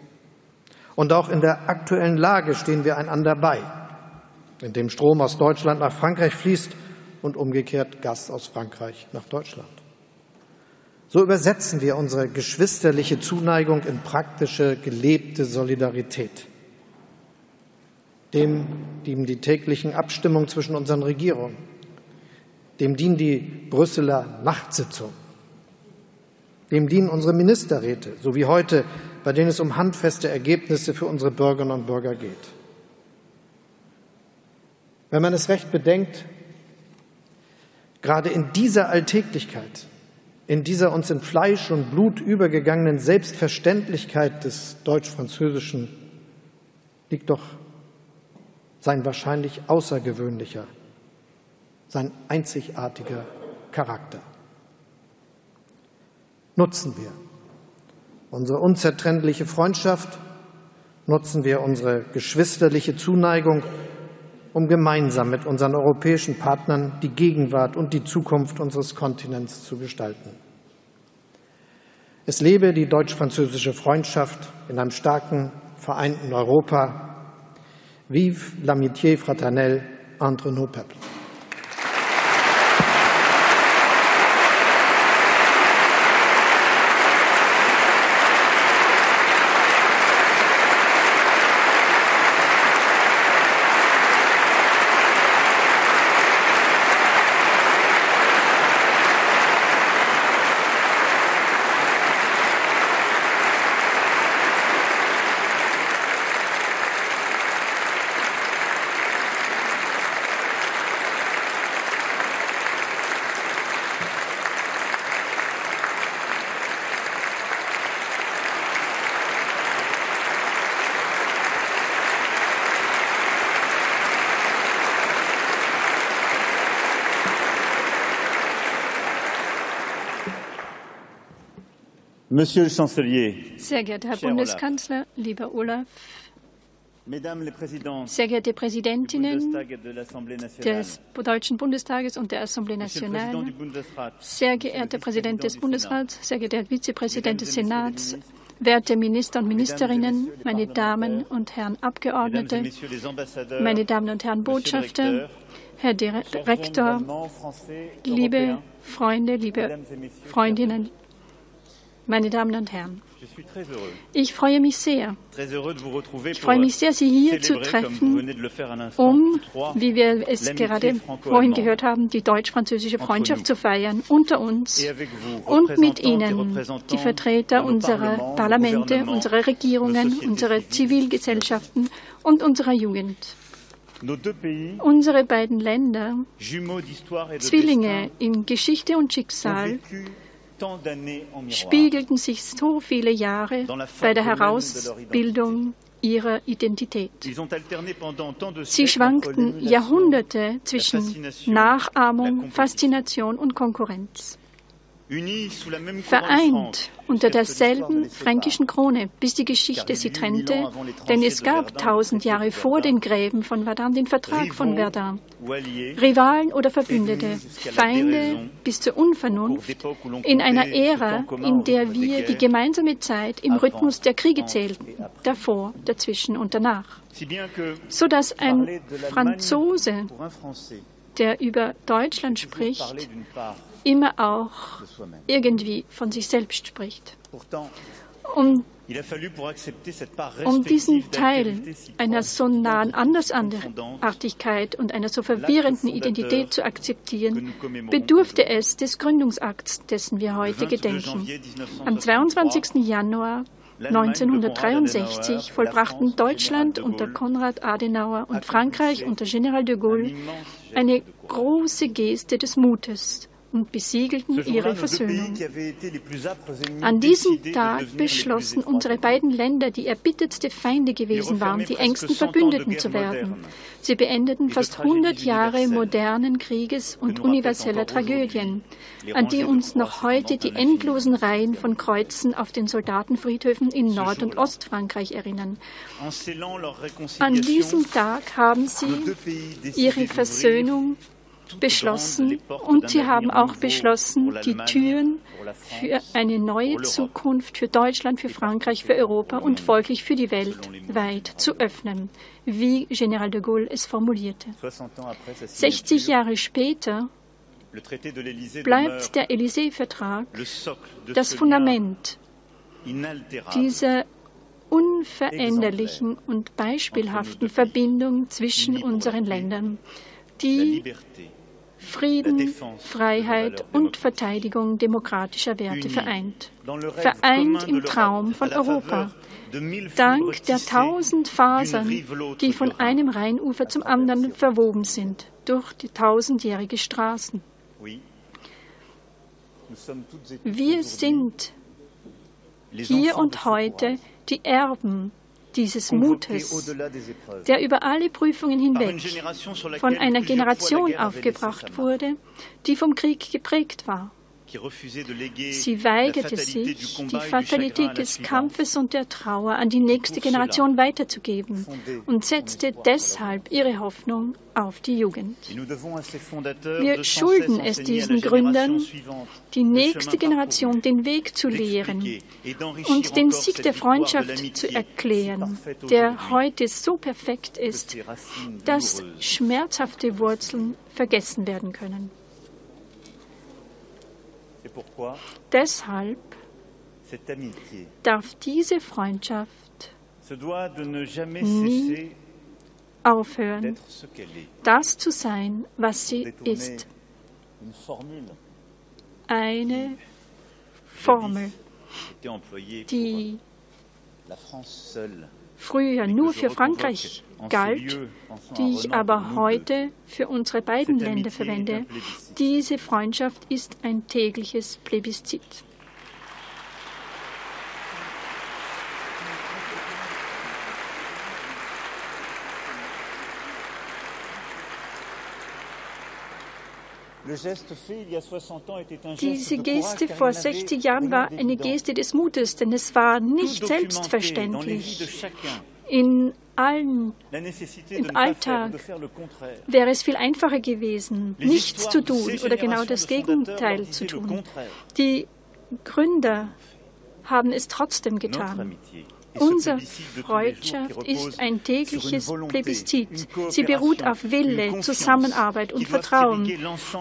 Und auch in der aktuellen Lage stehen wir einander bei, indem Strom aus Deutschland nach Frankreich fließt und umgekehrt Gas aus Frankreich nach Deutschland. So übersetzen wir unsere geschwisterliche Zuneigung in praktische, gelebte Solidarität. Dem dienen die täglichen Abstimmungen zwischen unseren Regierungen dem dienen die Brüsseler Nachtsitzungen. Dem dienen unsere Ministerräte, so wie heute, bei denen es um handfeste Ergebnisse für unsere Bürgerinnen und Bürger geht. Wenn man es recht bedenkt, gerade in dieser Alltäglichkeit, in dieser uns in Fleisch und Blut übergegangenen Selbstverständlichkeit des Deutsch-Französischen liegt doch sein wahrscheinlich außergewöhnlicher sein einzigartiger Charakter. Nutzen wir unsere unzertrennliche Freundschaft, nutzen wir unsere geschwisterliche Zuneigung, um gemeinsam mit unseren europäischen Partnern die Gegenwart und die Zukunft unseres Kontinents zu gestalten. Es lebe die deutsch-französische Freundschaft in einem starken, vereinten Europa. Vive l'amitié fraternelle entre nos peuples. Monsieur le Chancelier, Sehr geehrter Herr Bundeskanzler, lieber Olaf, sehr geehrte Präsidentinnen des Deutschen Bundestages und der Assemblée Nationale, sehr geehrter Präsident des Bundesrats, sehr geehrter Herr Vizepräsident des Senats, werte Minister und Ministerinnen, meine Damen und Herren Abgeordnete, meine Damen und Herren Botschafter, Herr Direktor, liebe Freunde, liebe Freundinnen, meine Damen und Herren, ich freue mich sehr. Ich freue mich sehr, Sie hier zu treffen, um, wie wir es gerade vorhin gehört haben, die deutsch-französische Freundschaft zu feiern unter uns und mit Ihnen, die Vertreter unserer Parlamente, unserer Regierungen, unserer Zivilgesellschaften und unserer Jugend. Unsere beiden Länder, Zwillinge in Geschichte und Schicksal, spiegelten sich so viele Jahre bei der Herausbildung ihrer Identität. Sie schwankten Jahrhunderte zwischen Nachahmung, Faszination und Konkurrenz vereint unter derselben fränkischen Krone, bis die Geschichte sie trennte, denn es gab tausend Jahre vor den Gräben von Verdun den Vertrag von Verdun. Rivalen oder Verbündete, Feinde bis zur Unvernunft, in einer Ära, in der wir die gemeinsame Zeit im Rhythmus der Kriege zählten, davor, dazwischen und danach. So dass ein Franzose, der über Deutschland spricht, immer auch irgendwie von sich selbst spricht. Um, um diesen Teil einer so nahen Andersartigkeit und einer so verwirrenden Identität zu akzeptieren, bedurfte es des Gründungsakts, dessen wir heute gedenken. Am 22. Januar 1963 vollbrachten Deutschland unter Konrad Adenauer und Frankreich unter General de Gaulle eine große Geste des Mutes und besiegelten ihre Versöhnung. An diesem Tag beschlossen unsere beiden Länder, die erbittertste Feinde gewesen waren, die engsten Verbündeten zu werden. Sie beendeten fast 100 Jahre modernen Krieges und universeller Tragödien, an die uns noch heute die endlosen Reihen von Kreuzen auf den Soldatenfriedhöfen in Nord- und Ostfrankreich erinnern. An diesem Tag haben sie ihre Versöhnung beschlossen und sie haben auch beschlossen, die Türen für eine neue Zukunft für Deutschland, für Frankreich, für Europa und folglich für die Welt weit zu öffnen, wie General de Gaulle es formulierte. 60 Jahre später bleibt der Élysée-Vertrag das Fundament dieser unveränderlichen und beispielhaften Verbindung zwischen unseren Ländern, die Frieden, Freiheit und Verteidigung demokratischer Werte vereint. Vereint im Traum von Europa. Dank der tausend Fasern, die von einem Rheinufer zum anderen verwoben sind, durch die tausendjährige Straßen. Wir sind hier und heute die Erben dieses Mutes, der über alle Prüfungen hinweg von einer Generation aufgebracht wurde, die vom Krieg geprägt war. Sie weigerte sich, die Fatalität des Kampfes und der Trauer an die nächste Generation weiterzugeben und setzte deshalb ihre Hoffnung auf die Jugend. Wir schulden es diesen Gründern, die nächste Generation den Weg zu lehren und den Sieg der Freundschaft zu erklären, der heute so perfekt ist, dass schmerzhafte Wurzeln vergessen werden können. Deshalb darf diese Freundschaft nie aufhören, das zu sein, was sie ist. Eine Formel, die früher nur für Frankreich galt, die ich aber heute für unsere beiden Länder verwende. Diese Freundschaft ist ein tägliches Plebiszit. Diese Geste vor 60 Jahren war eine Geste des Mutes, denn es war nicht selbstverständlich. In allen, im Alltag wäre es viel einfacher gewesen, nichts zu tun oder genau das Gegenteil zu tun. Die Gründer haben es trotzdem getan. Unsere Freundschaft ist ein tägliches Plebiszit. Sie beruht auf Wille, Zusammenarbeit und Vertrauen,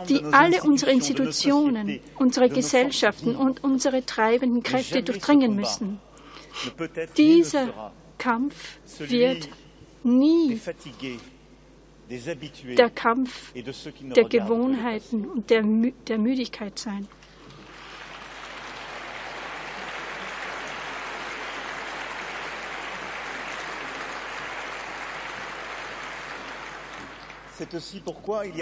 die alle unsere Institutionen, unsere Gesellschaften und unsere treibenden Kräfte durchdringen müssen. Dieser Kampf wird nie der Kampf der Gewohnheiten und der, Mü der Müdigkeit sein.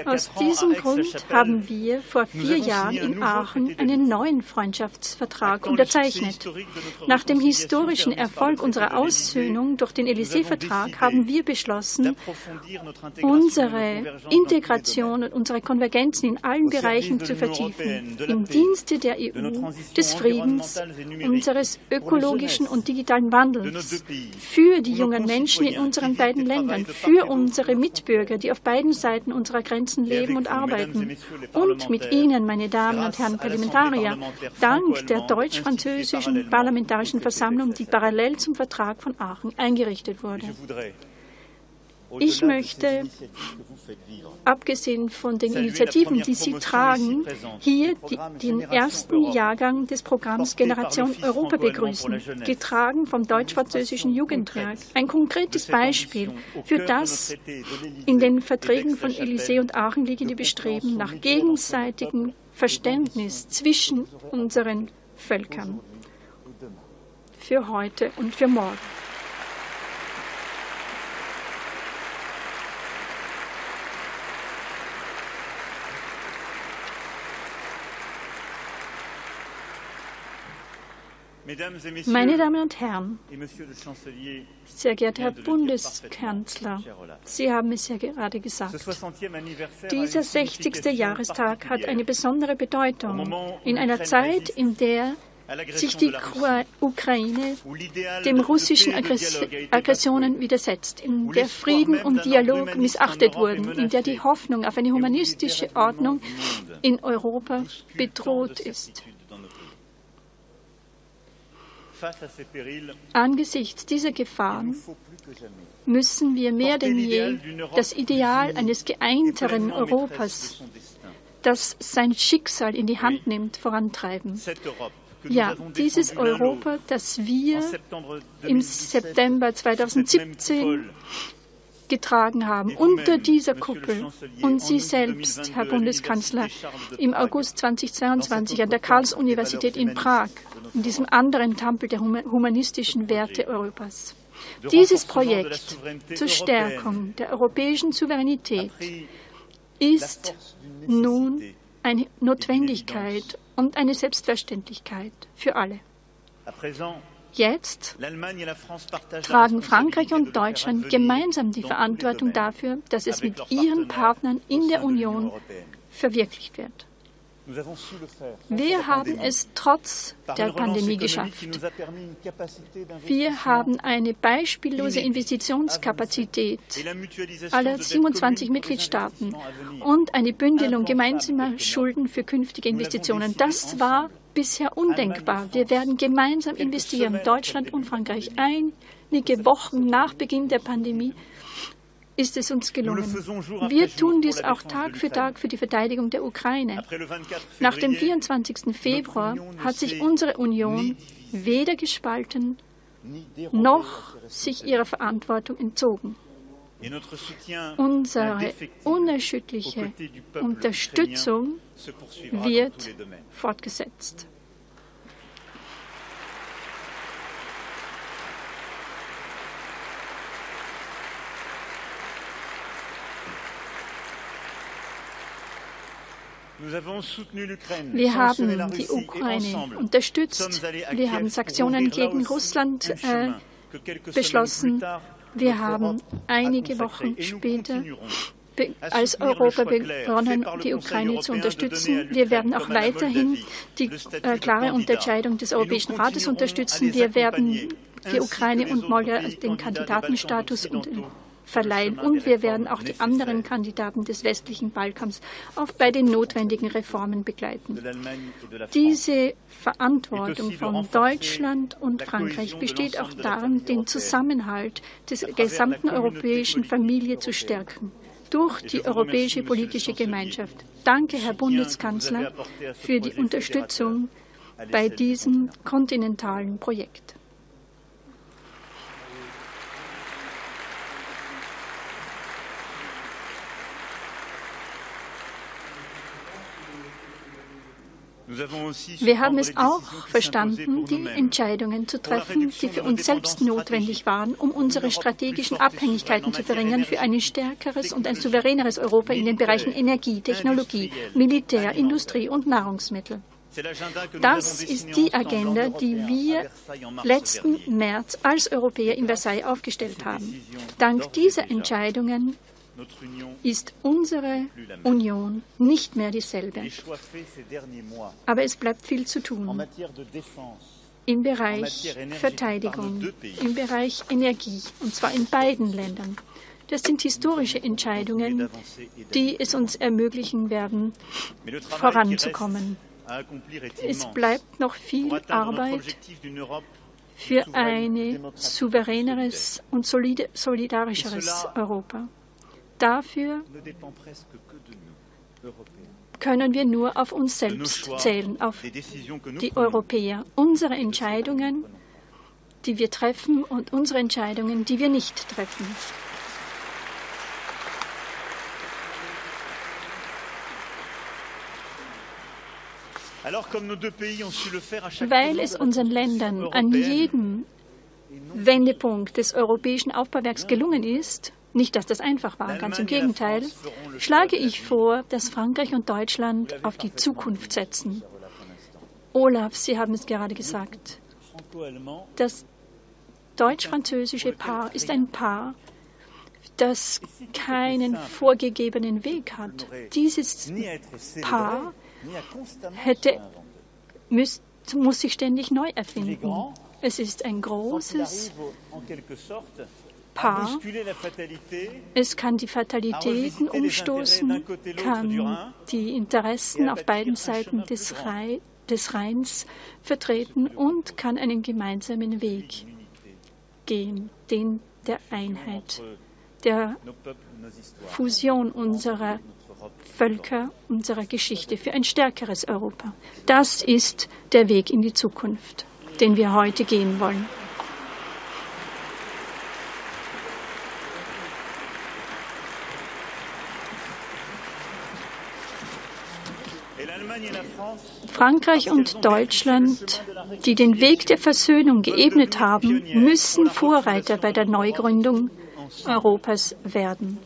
Aus diesem Grund haben wir vor vier Jahren in Aachen einen neuen Freundschaftsvertrag unterzeichnet. Nach dem historischen Erfolg unserer Aussöhnung durch den Élysée-Vertrag haben wir beschlossen, unsere Integration und unsere Konvergenzen in allen Bereichen zu vertiefen, im Dienste der EU, des Friedens, unseres ökologischen und digitalen Wandels, für die jungen Menschen in unseren beiden Ländern, für unsere Mitbürger, die auf beiden beiden Seiten unserer Grenzen leben und arbeiten. Und mit Ihnen, meine Damen und Herren Parlamentarier, dank der deutsch-französischen Parlamentarischen Versammlung, die parallel zum Vertrag von Aachen eingerichtet wurde. Ich möchte, abgesehen von den Initiativen, die Sie tragen, hier die, den ersten Jahrgang des Programms Generation Europa begrüßen, getragen vom deutsch-französischen Jugendwerk. Ein konkretes Beispiel für das in den Verträgen von Élysée und Aachen liegende Bestreben nach gegenseitigem Verständnis zwischen unseren Völkern für heute und für morgen. Meine Damen und Herren, sehr geehrter Herr Bundeskanzler, Sie haben es ja gerade gesagt. Dieser 60. Jahrestag hat eine besondere Bedeutung in einer Zeit, in der sich die Ukraine dem russischen Aggressionen widersetzt, in der Frieden und Dialog missachtet wurden, in der die Hoffnung auf eine humanistische Ordnung in Europa bedroht ist. Angesichts dieser Gefahren müssen wir mehr denn je das Ideal eines geeinteren Europas, das sein Schicksal in die Hand nimmt, vorantreiben. Ja, dieses Europa, das wir im September 2017 getragen haben, unter dieser Kuppel. Und Sie selbst, Herr Bundeskanzler, im August 2022 an der Karls-Universität in Prag, in diesem anderen Tempel der humanistischen Werte Europas. Dieses Projekt zur Stärkung der europäischen Souveränität ist nun eine Notwendigkeit und eine Selbstverständlichkeit für alle. Jetzt tragen Frankreich und Deutschland gemeinsam die Verantwortung dafür, dass es mit ihren Partnern in der Union verwirklicht wird. Wir haben es trotz der Pandemie geschafft. Wir haben eine beispiellose Investitionskapazität aller 27 Mitgliedstaaten und eine Bündelung gemeinsamer Schulden für künftige Investitionen. Das war bisher undenkbar. Wir werden gemeinsam investieren, Deutschland und Frankreich. Einige Wochen nach Beginn der Pandemie ist es uns gelungen. Wir tun dies auch Tag für Tag für die Verteidigung der Ukraine. Nach dem 24. Februar hat sich unsere Union weder gespalten noch sich ihrer Verantwortung entzogen. Unsere unerschütterliche Unterstützung wird fortgesetzt. Wir haben die Ukraine unterstützt. Wir haben Sanktionen gegen Russland äh, beschlossen. Wir haben einige Wochen später als Europa begonnen, die Ukraine zu unterstützen. Wir werden auch weiterhin die äh, klare Unterscheidung des Europäischen Rates unterstützen. Wir werden die Ukraine und Moldau den Kandidatenstatus und verleihen. Und wir werden auch die anderen Kandidaten des westlichen Balkans auch bei den notwendigen Reformen begleiten. Diese Verantwortung von Deutschland und Frankreich besteht auch darin, den Zusammenhalt der gesamten europäischen Familie zu stärken durch die europäische politische Gemeinschaft. Danke, Herr Bundeskanzler, für die Unterstützung bei diesem kontinentalen Projekt. Wir haben es auch verstanden, die Entscheidungen zu treffen, die für uns selbst notwendig waren, um unsere strategischen Abhängigkeiten zu verringern für ein stärkeres und ein souveräneres Europa in den Bereichen Energie, Technologie, Militär, Industrie und Nahrungsmittel. Das ist die Agenda, die wir letzten März als Europäer in Versailles aufgestellt haben. Dank dieser Entscheidungen ist unsere Union nicht mehr dieselbe. Aber es bleibt viel zu tun im Bereich Verteidigung, im Bereich Energie, und zwar in beiden Ländern. Das sind historische Entscheidungen, die es uns ermöglichen werden, voranzukommen. Es bleibt noch viel Arbeit für ein souveräneres und solidarischeres Europa. Dafür können wir nur auf uns selbst zählen, auf die Europäer. Unsere Entscheidungen, die wir treffen und unsere Entscheidungen, die wir nicht treffen. Weil es unseren Ländern an jedem Wendepunkt des europäischen Aufbauwerks gelungen ist, nicht, dass das einfach war, ganz im Gegenteil, schlage ich vor, dass Frankreich und Deutschland auf die Zukunft setzen. Olaf, Sie haben es gerade gesagt. Das deutsch-französische Paar ist ein Paar, das keinen vorgegebenen Weg hat. Dieses Paar hätte, müß, muss sich ständig neu erfinden. Es ist ein großes Paar. Es kann die Fatalitäten umstoßen, kann die Interessen auf beiden Seiten des, Rhein, des Rheins vertreten und kann einen gemeinsamen Weg gehen, den der Einheit, der Fusion unserer Völker, unserer Geschichte für ein stärkeres Europa. Das ist der Weg in die Zukunft, den wir heute gehen wollen. Frankreich und Deutschland, die den Weg der Versöhnung geebnet haben, müssen Vorreiter bei der Neugründung Europas werden.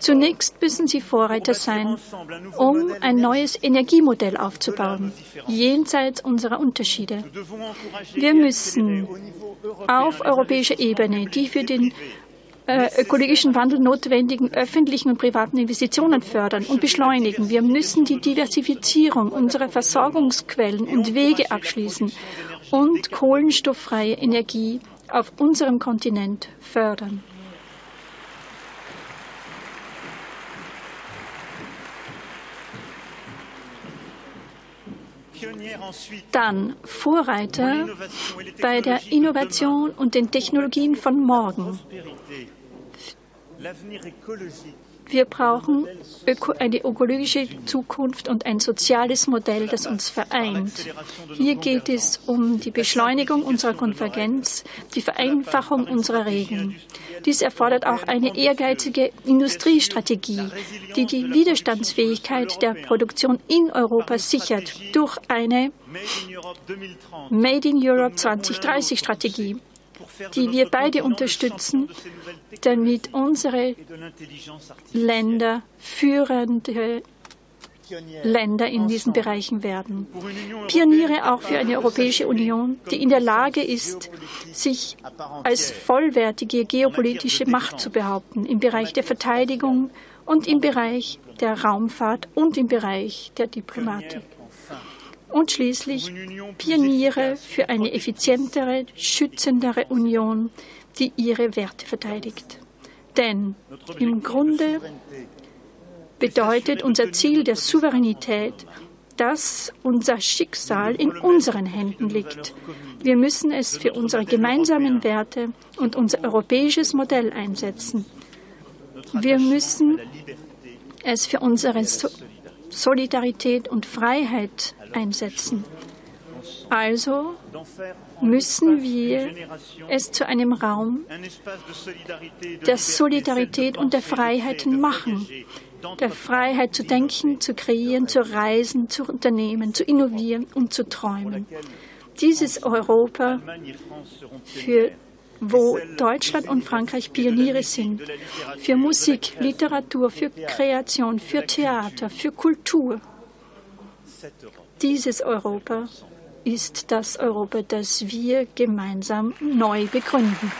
Zunächst müssen sie Vorreiter sein, um ein neues Energiemodell aufzubauen, jenseits unserer Unterschiede. Wir müssen auf europäischer Ebene die für den äh, ökologischen Wandel notwendigen öffentlichen und privaten Investitionen fördern und beschleunigen. Wir müssen die Diversifizierung unserer Versorgungsquellen und Wege abschließen und kohlenstofffreie Energie auf unserem Kontinent fördern. Dann Vorreiter bei der Innovation und den Technologien von morgen. Wir brauchen eine ökologische Zukunft und ein soziales Modell, das uns vereint. Hier geht es um die Beschleunigung unserer Konvergenz, die Vereinfachung unserer Regeln. Dies erfordert auch eine ehrgeizige Industriestrategie, die die Widerstandsfähigkeit der Produktion in Europa sichert durch eine Made in Europe 2030 Strategie die wir beide unterstützen, damit unsere Länder führende Länder in diesen Bereichen werden. Pioniere auch für eine Europäische Union, die in der Lage ist, sich als vollwertige geopolitische Macht zu behaupten im Bereich der Verteidigung und im Bereich der Raumfahrt und im Bereich der Diplomatik und schließlich Pioniere für eine effizientere, schützendere Union, die ihre Werte verteidigt. Denn im Grunde bedeutet unser Ziel der Souveränität, dass unser Schicksal in unseren Händen liegt. Wir müssen es für unsere gemeinsamen Werte und unser europäisches Modell einsetzen. Wir müssen es für unsere Solidarität und Freiheit einsetzen. Also müssen wir es zu einem Raum der Solidarität und der Freiheiten machen, der Freiheit zu denken, zu kreieren, zu reisen, zu unternehmen, zu innovieren und zu träumen. Dieses Europa, für wo Deutschland und Frankreich Pioniere sind, für Musik, Literatur, für Kreation, für Theater, für Kultur. Dieses Europa ist das Europa, das wir gemeinsam neu begründen.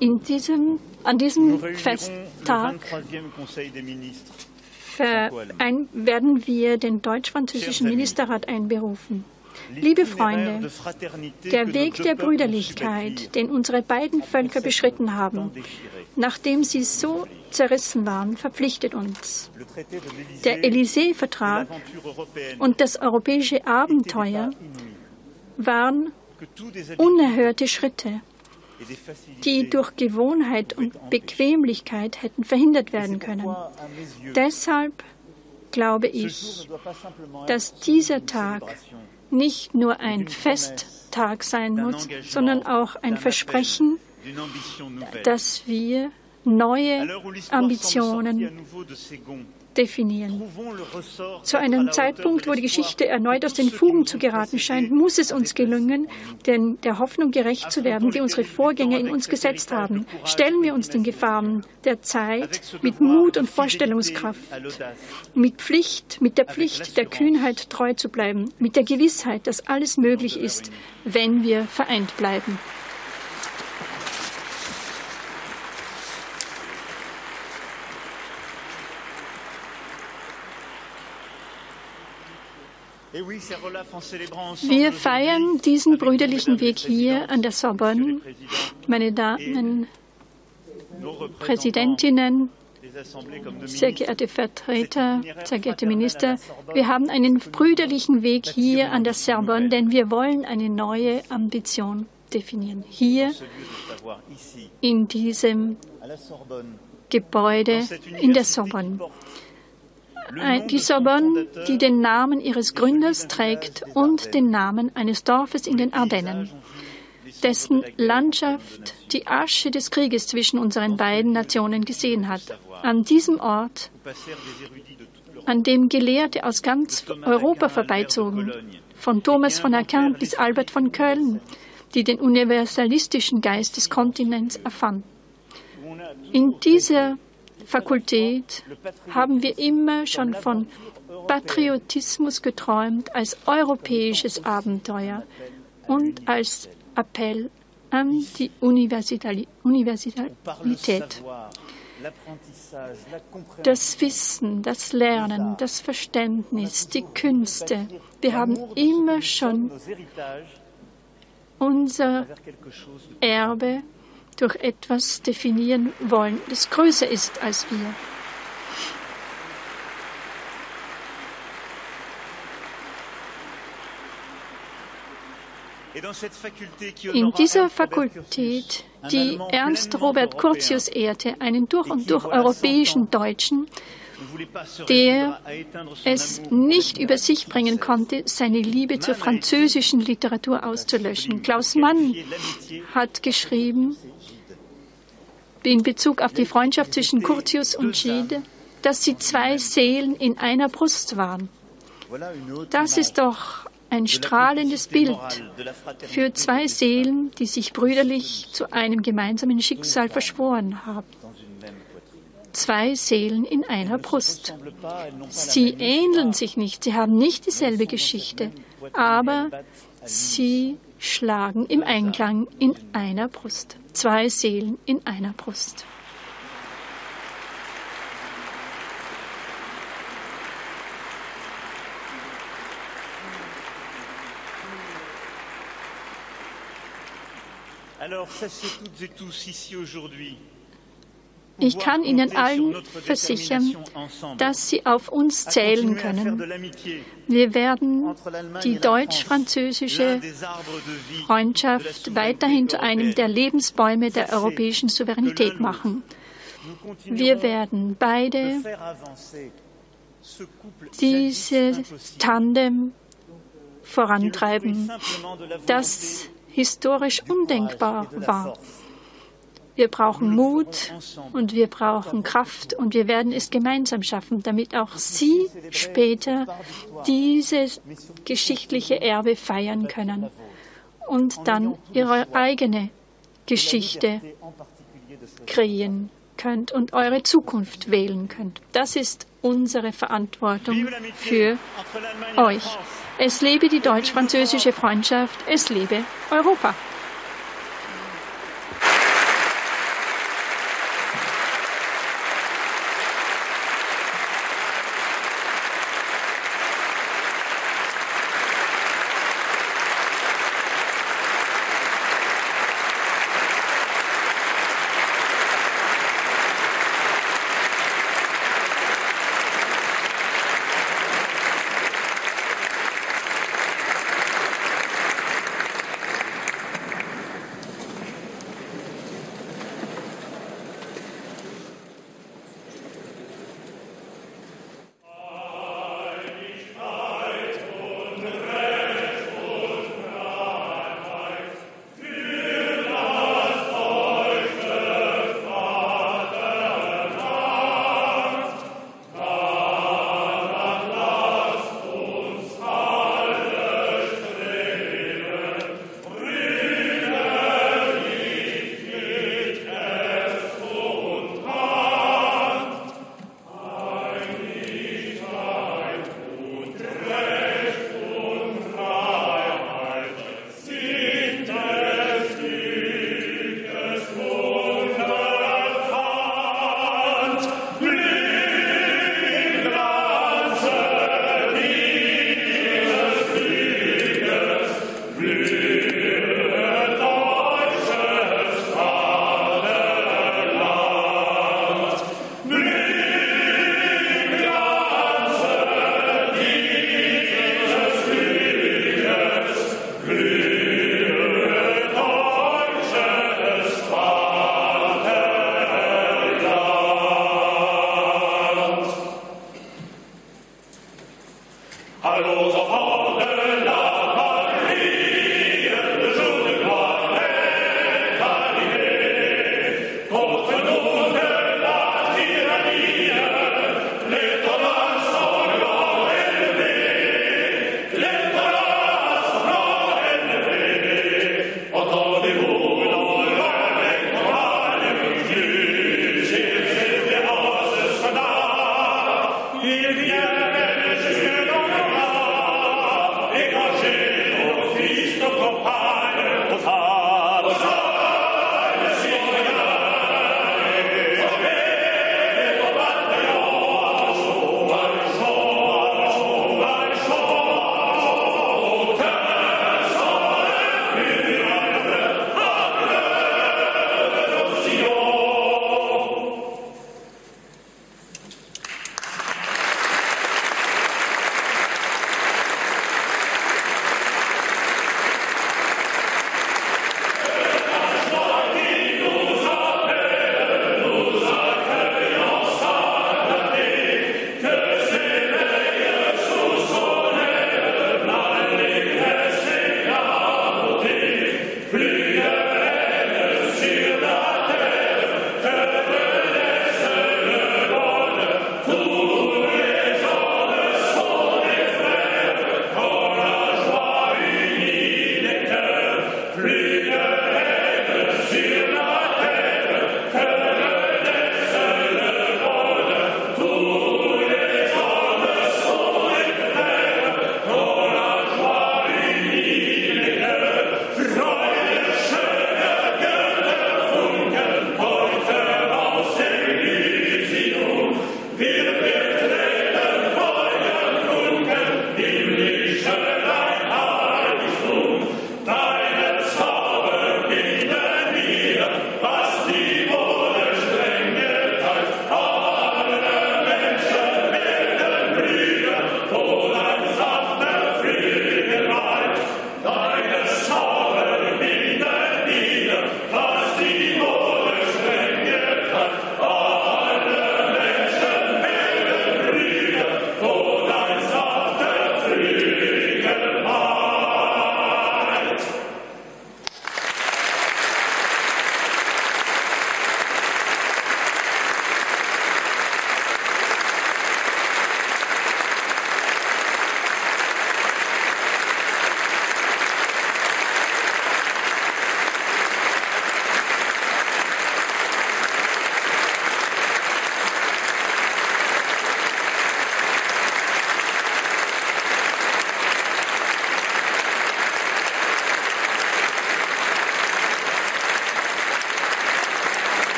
In diesem, an diesem Festtag ein, werden wir den deutsch-französischen Ministerrat einberufen. Liebe Freunde, der Weg der Brüderlichkeit, den unsere beiden Völker beschritten haben, nachdem sie so zerrissen waren, verpflichtet uns. Der Élysée-Vertrag und das europäische Abenteuer waren unerhörte Schritte die durch Gewohnheit und Bequemlichkeit hätten verhindert werden können. Deshalb glaube ich, dass dieser Tag nicht nur ein Festtag sein muss, sondern auch ein Versprechen, dass wir neue Ambitionen definieren. Zu einem Zeitpunkt, wo die Geschichte erneut aus den Fugen zu geraten scheint, muss es uns gelingen, denn der Hoffnung gerecht zu werden, die unsere Vorgänger in uns gesetzt haben. Stellen wir uns den Gefahren der Zeit mit Mut und Vorstellungskraft, mit Pflicht, mit der Pflicht der Kühnheit treu zu bleiben, mit der Gewissheit, dass alles möglich ist, wenn wir vereint bleiben. Wir feiern diesen brüderlichen Weg hier an der Sorbonne. Meine Damen, Präsidentinnen, sehr geehrte Vertreter, sehr geehrte Minister, wir haben einen brüderlichen Weg hier an der Sorbonne, denn wir wollen eine neue Ambition definieren. Hier in diesem Gebäude in der Sorbonne die Sorbonne, die den Namen ihres Gründers trägt und den Namen eines Dorfes in den Ardennen, dessen Landschaft die Asche des Krieges zwischen unseren beiden Nationen gesehen hat. An diesem Ort, an dem Gelehrte aus ganz Europa vorbeizogen, von Thomas von Aquin bis Albert von Köln, die den universalistischen Geist des Kontinents erfanden. In dieser Fakultät haben wir immer schon von Patriotismus geträumt als europäisches Abenteuer und als Appell an die Universalität. Das Wissen, das Lernen, das Verständnis, die Künste. Wir haben immer schon unser Erbe durch etwas definieren wollen, das größer ist als wir. In dieser Fakultät, die Ernst Robert Curtius ehrte, einen durch und durch europäischen Deutschen, der es nicht über sich bringen konnte, seine Liebe zur französischen Literatur auszulöschen. Klaus Mann hat geschrieben, in Bezug auf die Freundschaft zwischen Curtius und Gide, dass sie zwei Seelen in einer Brust waren. Das ist doch ein strahlendes Bild für zwei Seelen, die sich brüderlich zu einem gemeinsamen Schicksal verschworen haben. Zwei Seelen in einer Brust. Sie ähneln sich nicht, sie haben nicht dieselbe Geschichte, aber sie schlagen im Einklang in einer Brust. Zwei Seelen in einer Brust. Alors, sachez toutes et tous ici aujourd'hui ich kann Ihnen allen versichern, dass Sie auf uns zählen können. Wir werden die deutsch-französische Freundschaft weiterhin zu einem der Lebensbäume der europäischen Souveränität machen. Wir werden beide dieses Tandem vorantreiben, das historisch undenkbar war. Wir brauchen Mut und wir brauchen Kraft und wir werden es gemeinsam schaffen, damit auch Sie später dieses geschichtliche Erbe feiern können. und dann Ihre eigene Geschichte kreieren könnt und eure Zukunft wählen könnt. Das ist unsere Verantwortung für euch. Es lebe die deutsch-französische Freundschaft, es lebe Europa.